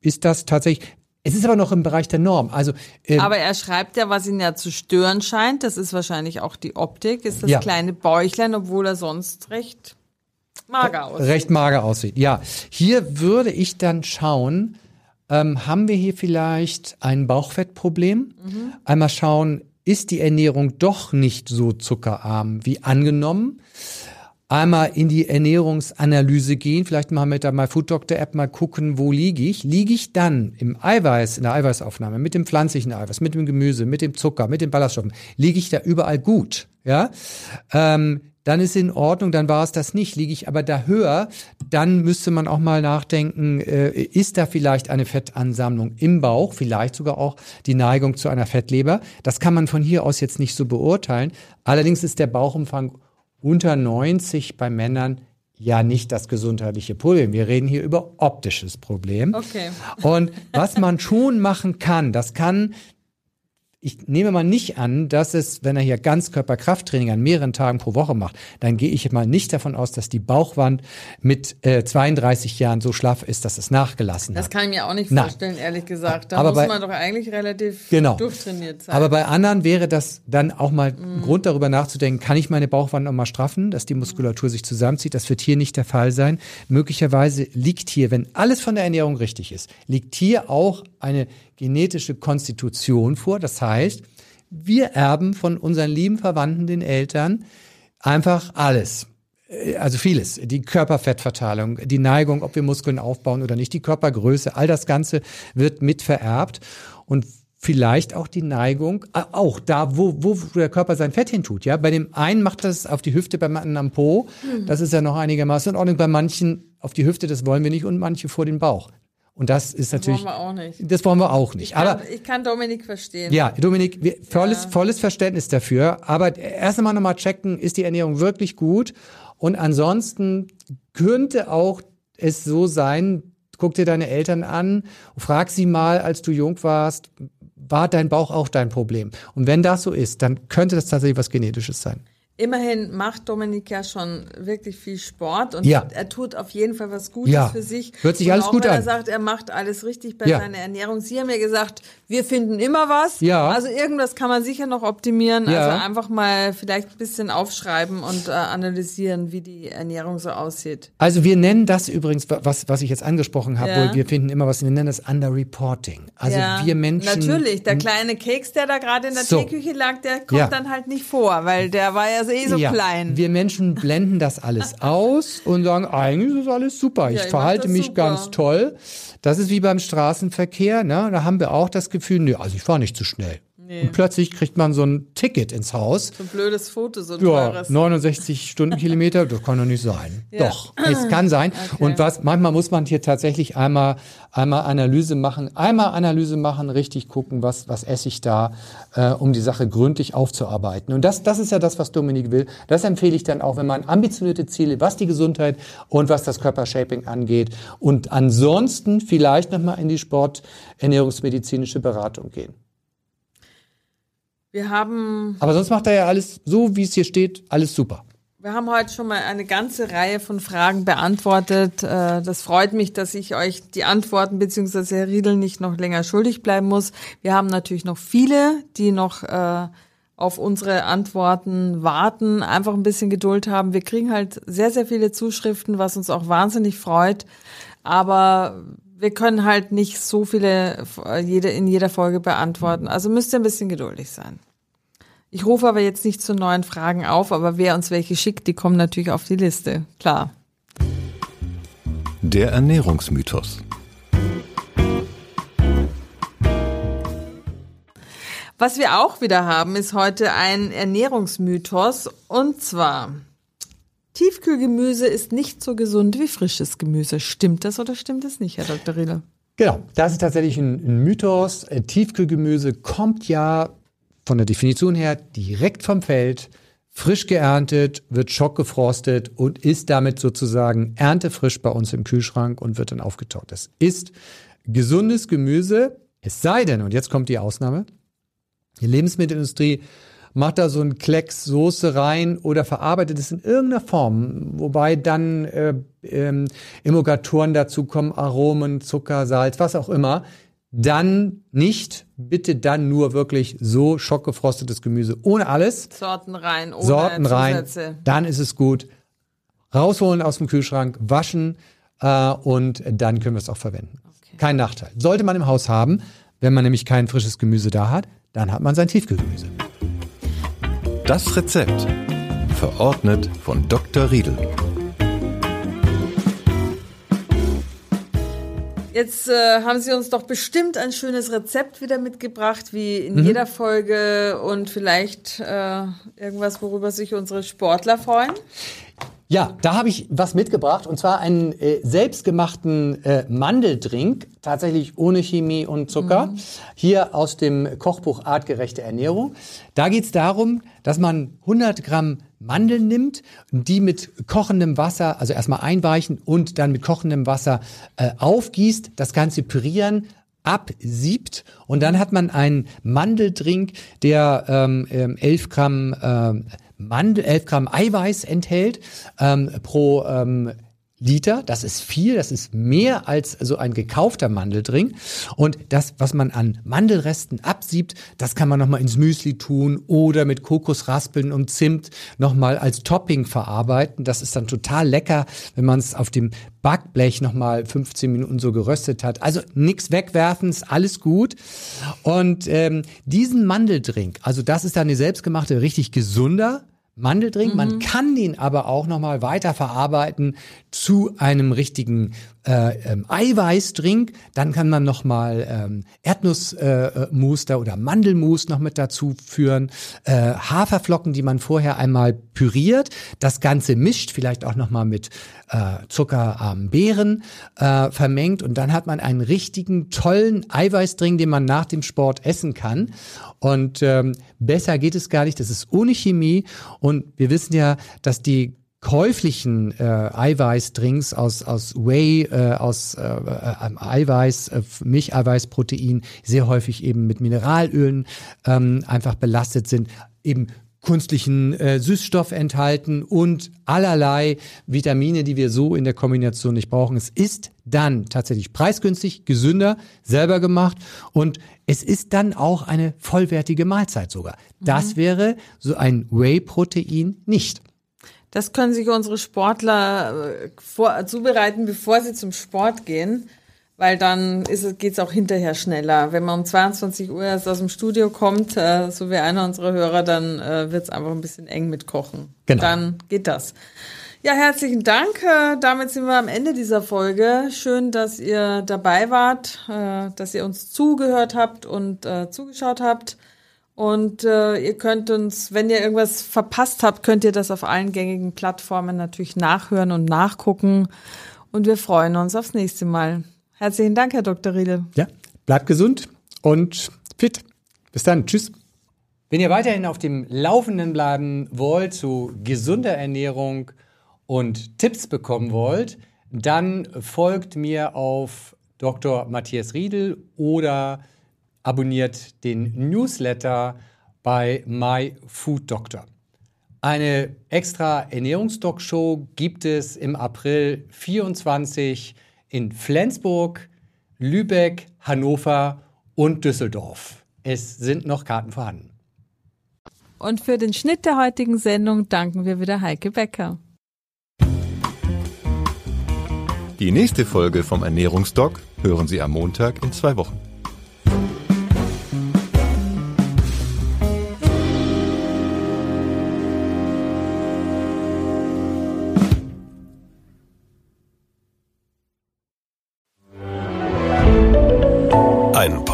ist das tatsächlich, es ist aber noch im Bereich der Norm. Also, ähm, aber er schreibt ja, was ihn ja zu stören scheint, das ist wahrscheinlich auch die Optik, ist das ja. kleine Bäuchlein, obwohl er sonst recht mager aussieht. Recht mager aussieht, ja. Hier würde ich dann schauen, ähm, haben wir hier vielleicht ein Bauchfettproblem? Mhm. Einmal schauen, ist die Ernährung doch nicht so zuckerarm wie angenommen? Einmal in die Ernährungsanalyse gehen, vielleicht mal mit der MyFoodDoctor-App mal gucken, wo liege ich. Liege ich dann im Eiweiß, in der Eiweißaufnahme, mit dem pflanzlichen Eiweiß, mit dem Gemüse, mit dem Zucker, mit den Ballaststoffen, liege ich da überall gut? Ja, ähm, dann ist in Ordnung, dann war es das nicht. Liege ich aber da höher, dann müsste man auch mal nachdenken, äh, ist da vielleicht eine Fettansammlung im Bauch, vielleicht sogar auch die Neigung zu einer Fettleber. Das kann man von hier aus jetzt nicht so beurteilen. Allerdings ist der Bauchumfang unter 90 bei Männern ja nicht das gesundheitliche Problem. Wir reden hier über optisches Problem. Okay. Und was man schon machen kann, das kann ich nehme mal nicht an, dass es, wenn er hier Ganzkörperkrafttraining an mehreren Tagen pro Woche macht, dann gehe ich mal nicht davon aus, dass die Bauchwand mit äh, 32 Jahren so schlaff ist, dass es nachgelassen das hat. Das kann ich mir auch nicht Nein. vorstellen, ehrlich gesagt. Da aber muss bei, man doch eigentlich relativ genau. durchtrainiert sein. Aber bei anderen wäre das dann auch mal mm. ein Grund darüber nachzudenken, kann ich meine Bauchwand noch mal straffen, dass die Muskulatur sich zusammenzieht. Das wird hier nicht der Fall sein. Möglicherweise liegt hier, wenn alles von der Ernährung richtig ist, liegt hier auch eine genetische Konstitution vor. Das heißt, wir erben von unseren lieben Verwandten, den Eltern, einfach alles. Äh, also vieles. Die Körperfettverteilung, die Neigung, ob wir Muskeln aufbauen oder nicht, die Körpergröße, all das Ganze wird mit vererbt. Und vielleicht auch die Neigung, äh, auch da, wo, wo der Körper sein Fett hintut. Ja, bei dem einen macht das auf die Hüfte, beim anderen am Po. Mhm. Das ist ja noch einigermaßen in Ordnung. Bei manchen auf die Hüfte, das wollen wir nicht, und manche vor den Bauch. Und das ist natürlich. Das wollen wir auch nicht. Das wollen wir auch nicht. Ich kann, aber ich kann Dominik verstehen. Ja, Dominik, wir, volles, ja. volles Verständnis dafür. Aber erst einmal nochmal checken, ist die Ernährung wirklich gut? Und ansonsten könnte auch es so sein, guck dir deine Eltern an, frag sie mal, als du jung warst, war dein Bauch auch dein Problem? Und wenn das so ist, dann könnte das tatsächlich was Genetisches sein. Immerhin macht Dominik ja schon wirklich viel Sport und ja. er tut auf jeden Fall was Gutes ja. für sich. Hört sich und alles gut an. Er sagt, er macht alles richtig bei ja. seiner Ernährung. Sie haben ja gesagt, wir finden immer was. Ja. Also irgendwas kann man sicher noch optimieren. Ja. Also einfach mal vielleicht ein bisschen aufschreiben und äh, analysieren, wie die Ernährung so aussieht. Also wir nennen das übrigens, was, was ich jetzt angesprochen habe, wir finden immer was, wir nennen das Underreporting. Also wir Menschen. Natürlich, der kleine Keks, der da gerade in der so. Teeküche lag, der kommt dann halt nicht vor, weil der war ja also eh so ja, klein. Wir Menschen blenden das alles aus und sagen, eigentlich ist alles super. Ich ja, verhalte mich super. ganz toll. Das ist wie beim Straßenverkehr. Ne? Da haben wir auch das Gefühl, nee, also ich fahre nicht zu schnell. Nee. Und plötzlich kriegt man so ein Ticket ins Haus. So ein blödes Foto, so ein ja, teures. 69 Stundenkilometer, das kann doch nicht sein. Ja. Doch, es kann sein. Okay. Und was, manchmal muss man hier tatsächlich einmal, einmal Analyse machen, einmal Analyse machen, richtig gucken, was, was esse ich da, äh, um die Sache gründlich aufzuarbeiten. Und das, das ist ja das, was Dominik will. Das empfehle ich dann auch, wenn man ambitionierte Ziele, was die Gesundheit und was das Körpershaping angeht. Und ansonsten vielleicht nochmal in die Sport, ernährungsmedizinische Beratung gehen. Wir haben. Aber sonst macht er ja alles so, wie es hier steht, alles super. Wir haben heute schon mal eine ganze Reihe von Fragen beantwortet. Äh, das freut mich, dass ich euch die Antworten beziehungsweise Herr Riedel nicht noch länger schuldig bleiben muss. Wir haben natürlich noch viele, die noch äh, auf unsere Antworten warten, einfach ein bisschen Geduld haben. Wir kriegen halt sehr, sehr viele Zuschriften, was uns auch wahnsinnig freut. Aber wir können halt nicht so viele jede, in jeder Folge beantworten. Also müsst ihr ein bisschen geduldig sein. Ich rufe aber jetzt nicht zu neuen Fragen auf, aber wer uns welche schickt, die kommen natürlich auf die Liste. Klar. Der Ernährungsmythos. Was wir auch wieder haben, ist heute ein Ernährungsmythos und zwar Tiefkühlgemüse ist nicht so gesund wie frisches Gemüse. Stimmt das oder stimmt es nicht, Herr Dr. Riedel? Genau, das ist tatsächlich ein, ein Mythos. Äh, Tiefkühlgemüse kommt ja von der Definition her direkt vom Feld, frisch geerntet, wird schockgefrostet und ist damit sozusagen erntefrisch bei uns im Kühlschrank und wird dann aufgetaut. Das ist gesundes Gemüse, es sei denn, und jetzt kommt die Ausnahme, die Lebensmittelindustrie macht da so ein Klecks Soße rein oder verarbeitet es in irgendeiner Form, wobei dann äh, ähm, Emulgatoren dazu kommen, Aromen, Zucker, Salz, was auch immer. Dann nicht, bitte dann nur wirklich so schockgefrostetes Gemüse ohne alles. Sorten rein, ohne Sorten rein. Dann ist es gut. Rausholen aus dem Kühlschrank, waschen äh, und dann können wir es auch verwenden. Okay. Kein Nachteil. Sollte man im Haus haben, wenn man nämlich kein frisches Gemüse da hat, dann hat man sein Tiefkühlgemüse. Das Rezept. Verordnet von Dr. Riedel. Jetzt äh, haben Sie uns doch bestimmt ein schönes Rezept wieder mitgebracht, wie in mhm. jeder Folge und vielleicht äh, irgendwas, worüber sich unsere Sportler freuen. Ja, da habe ich was mitgebracht und zwar einen äh, selbstgemachten äh, Mandeldrink, tatsächlich ohne Chemie und Zucker, mhm. hier aus dem Kochbuch Artgerechte Ernährung. Da geht es darum, dass man 100 Gramm Mandeln nimmt, die mit kochendem Wasser, also erstmal einweichen und dann mit kochendem Wasser äh, aufgießt, das Ganze pürieren, absiebt und dann hat man einen Mandeldrink, der ähm, 11 ähm, Gramm ähm, Mandel, 11 Gramm Eiweiß enthält ähm, pro ähm, Liter. Das ist viel, das ist mehr als so ein gekaufter Mandeldrink. Und das, was man an Mandelresten absiebt, das kann man nochmal ins Müsli tun oder mit Kokosraspeln und Zimt nochmal als Topping verarbeiten. Das ist dann total lecker, wenn man es auf dem Backblech nochmal 15 Minuten so geröstet hat. Also nichts wegwerfen, ist alles gut. Und ähm, diesen Mandeldrink, also das ist dann eine selbstgemachte, richtig gesunder Mandeldrink. Mhm. Man kann den aber auch nochmal weiter verarbeiten zu einem richtigen äh, ähm, Eiweißdrink. Dann kann man nochmal ähm, Erdnussmus äh, oder Mandelmus noch mit dazu führen. Äh, Haferflocken, die man vorher einmal püriert. Das Ganze mischt, vielleicht auch nochmal mit äh, zuckerarmen Beeren äh, vermengt. Und dann hat man einen richtigen, tollen Eiweißdrink, den man nach dem Sport essen kann. Und ähm, besser geht es gar nicht. Das ist ohne Chemie. Und wir wissen ja, dass die käuflichen äh, Eiweißdrinks aus, aus Whey, äh, aus äh, äh, Eiweiß, äh, Milcheiweiß, Protein sehr häufig eben mit Mineralölen ähm, einfach belastet sind, eben künstlichen äh, Süßstoff enthalten und allerlei Vitamine, die wir so in der Kombination nicht brauchen. Es ist dann tatsächlich preisgünstig, gesünder, selber gemacht und es ist dann auch eine vollwertige Mahlzeit sogar. Das mhm. wäre so ein Whey-Protein nicht. Das können sich unsere Sportler äh, vor, zubereiten, bevor sie zum Sport gehen, weil dann geht es auch hinterher schneller. Wenn man um 22 Uhr erst aus dem Studio kommt, äh, so wie einer unserer Hörer, dann äh, wird es einfach ein bisschen eng mit Kochen. Genau. Dann geht das. Ja, herzlichen Dank. Äh, damit sind wir am Ende dieser Folge. Schön, dass ihr dabei wart, äh, dass ihr uns zugehört habt und äh, zugeschaut habt. Und ihr könnt uns, wenn ihr irgendwas verpasst habt, könnt ihr das auf allen gängigen Plattformen natürlich nachhören und nachgucken. Und wir freuen uns aufs nächste Mal. Herzlichen Dank, Herr Dr. Riedel. Ja, bleibt gesund und fit. Bis dann. Tschüss. Wenn ihr weiterhin auf dem Laufenden bleiben wollt zu gesunder Ernährung und Tipps bekommen wollt, dann folgt mir auf Dr. Matthias Riedel oder abonniert den Newsletter bei My Food Doctor. Eine extra Ernährungsdoc-Show gibt es im April 24 in Flensburg, Lübeck, Hannover und Düsseldorf. Es sind noch Karten vorhanden. Und für den Schnitt der heutigen Sendung danken wir wieder Heike Becker. Die nächste Folge vom Ernährungsdoc hören Sie am Montag in zwei Wochen.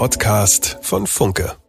Podcast von Funke.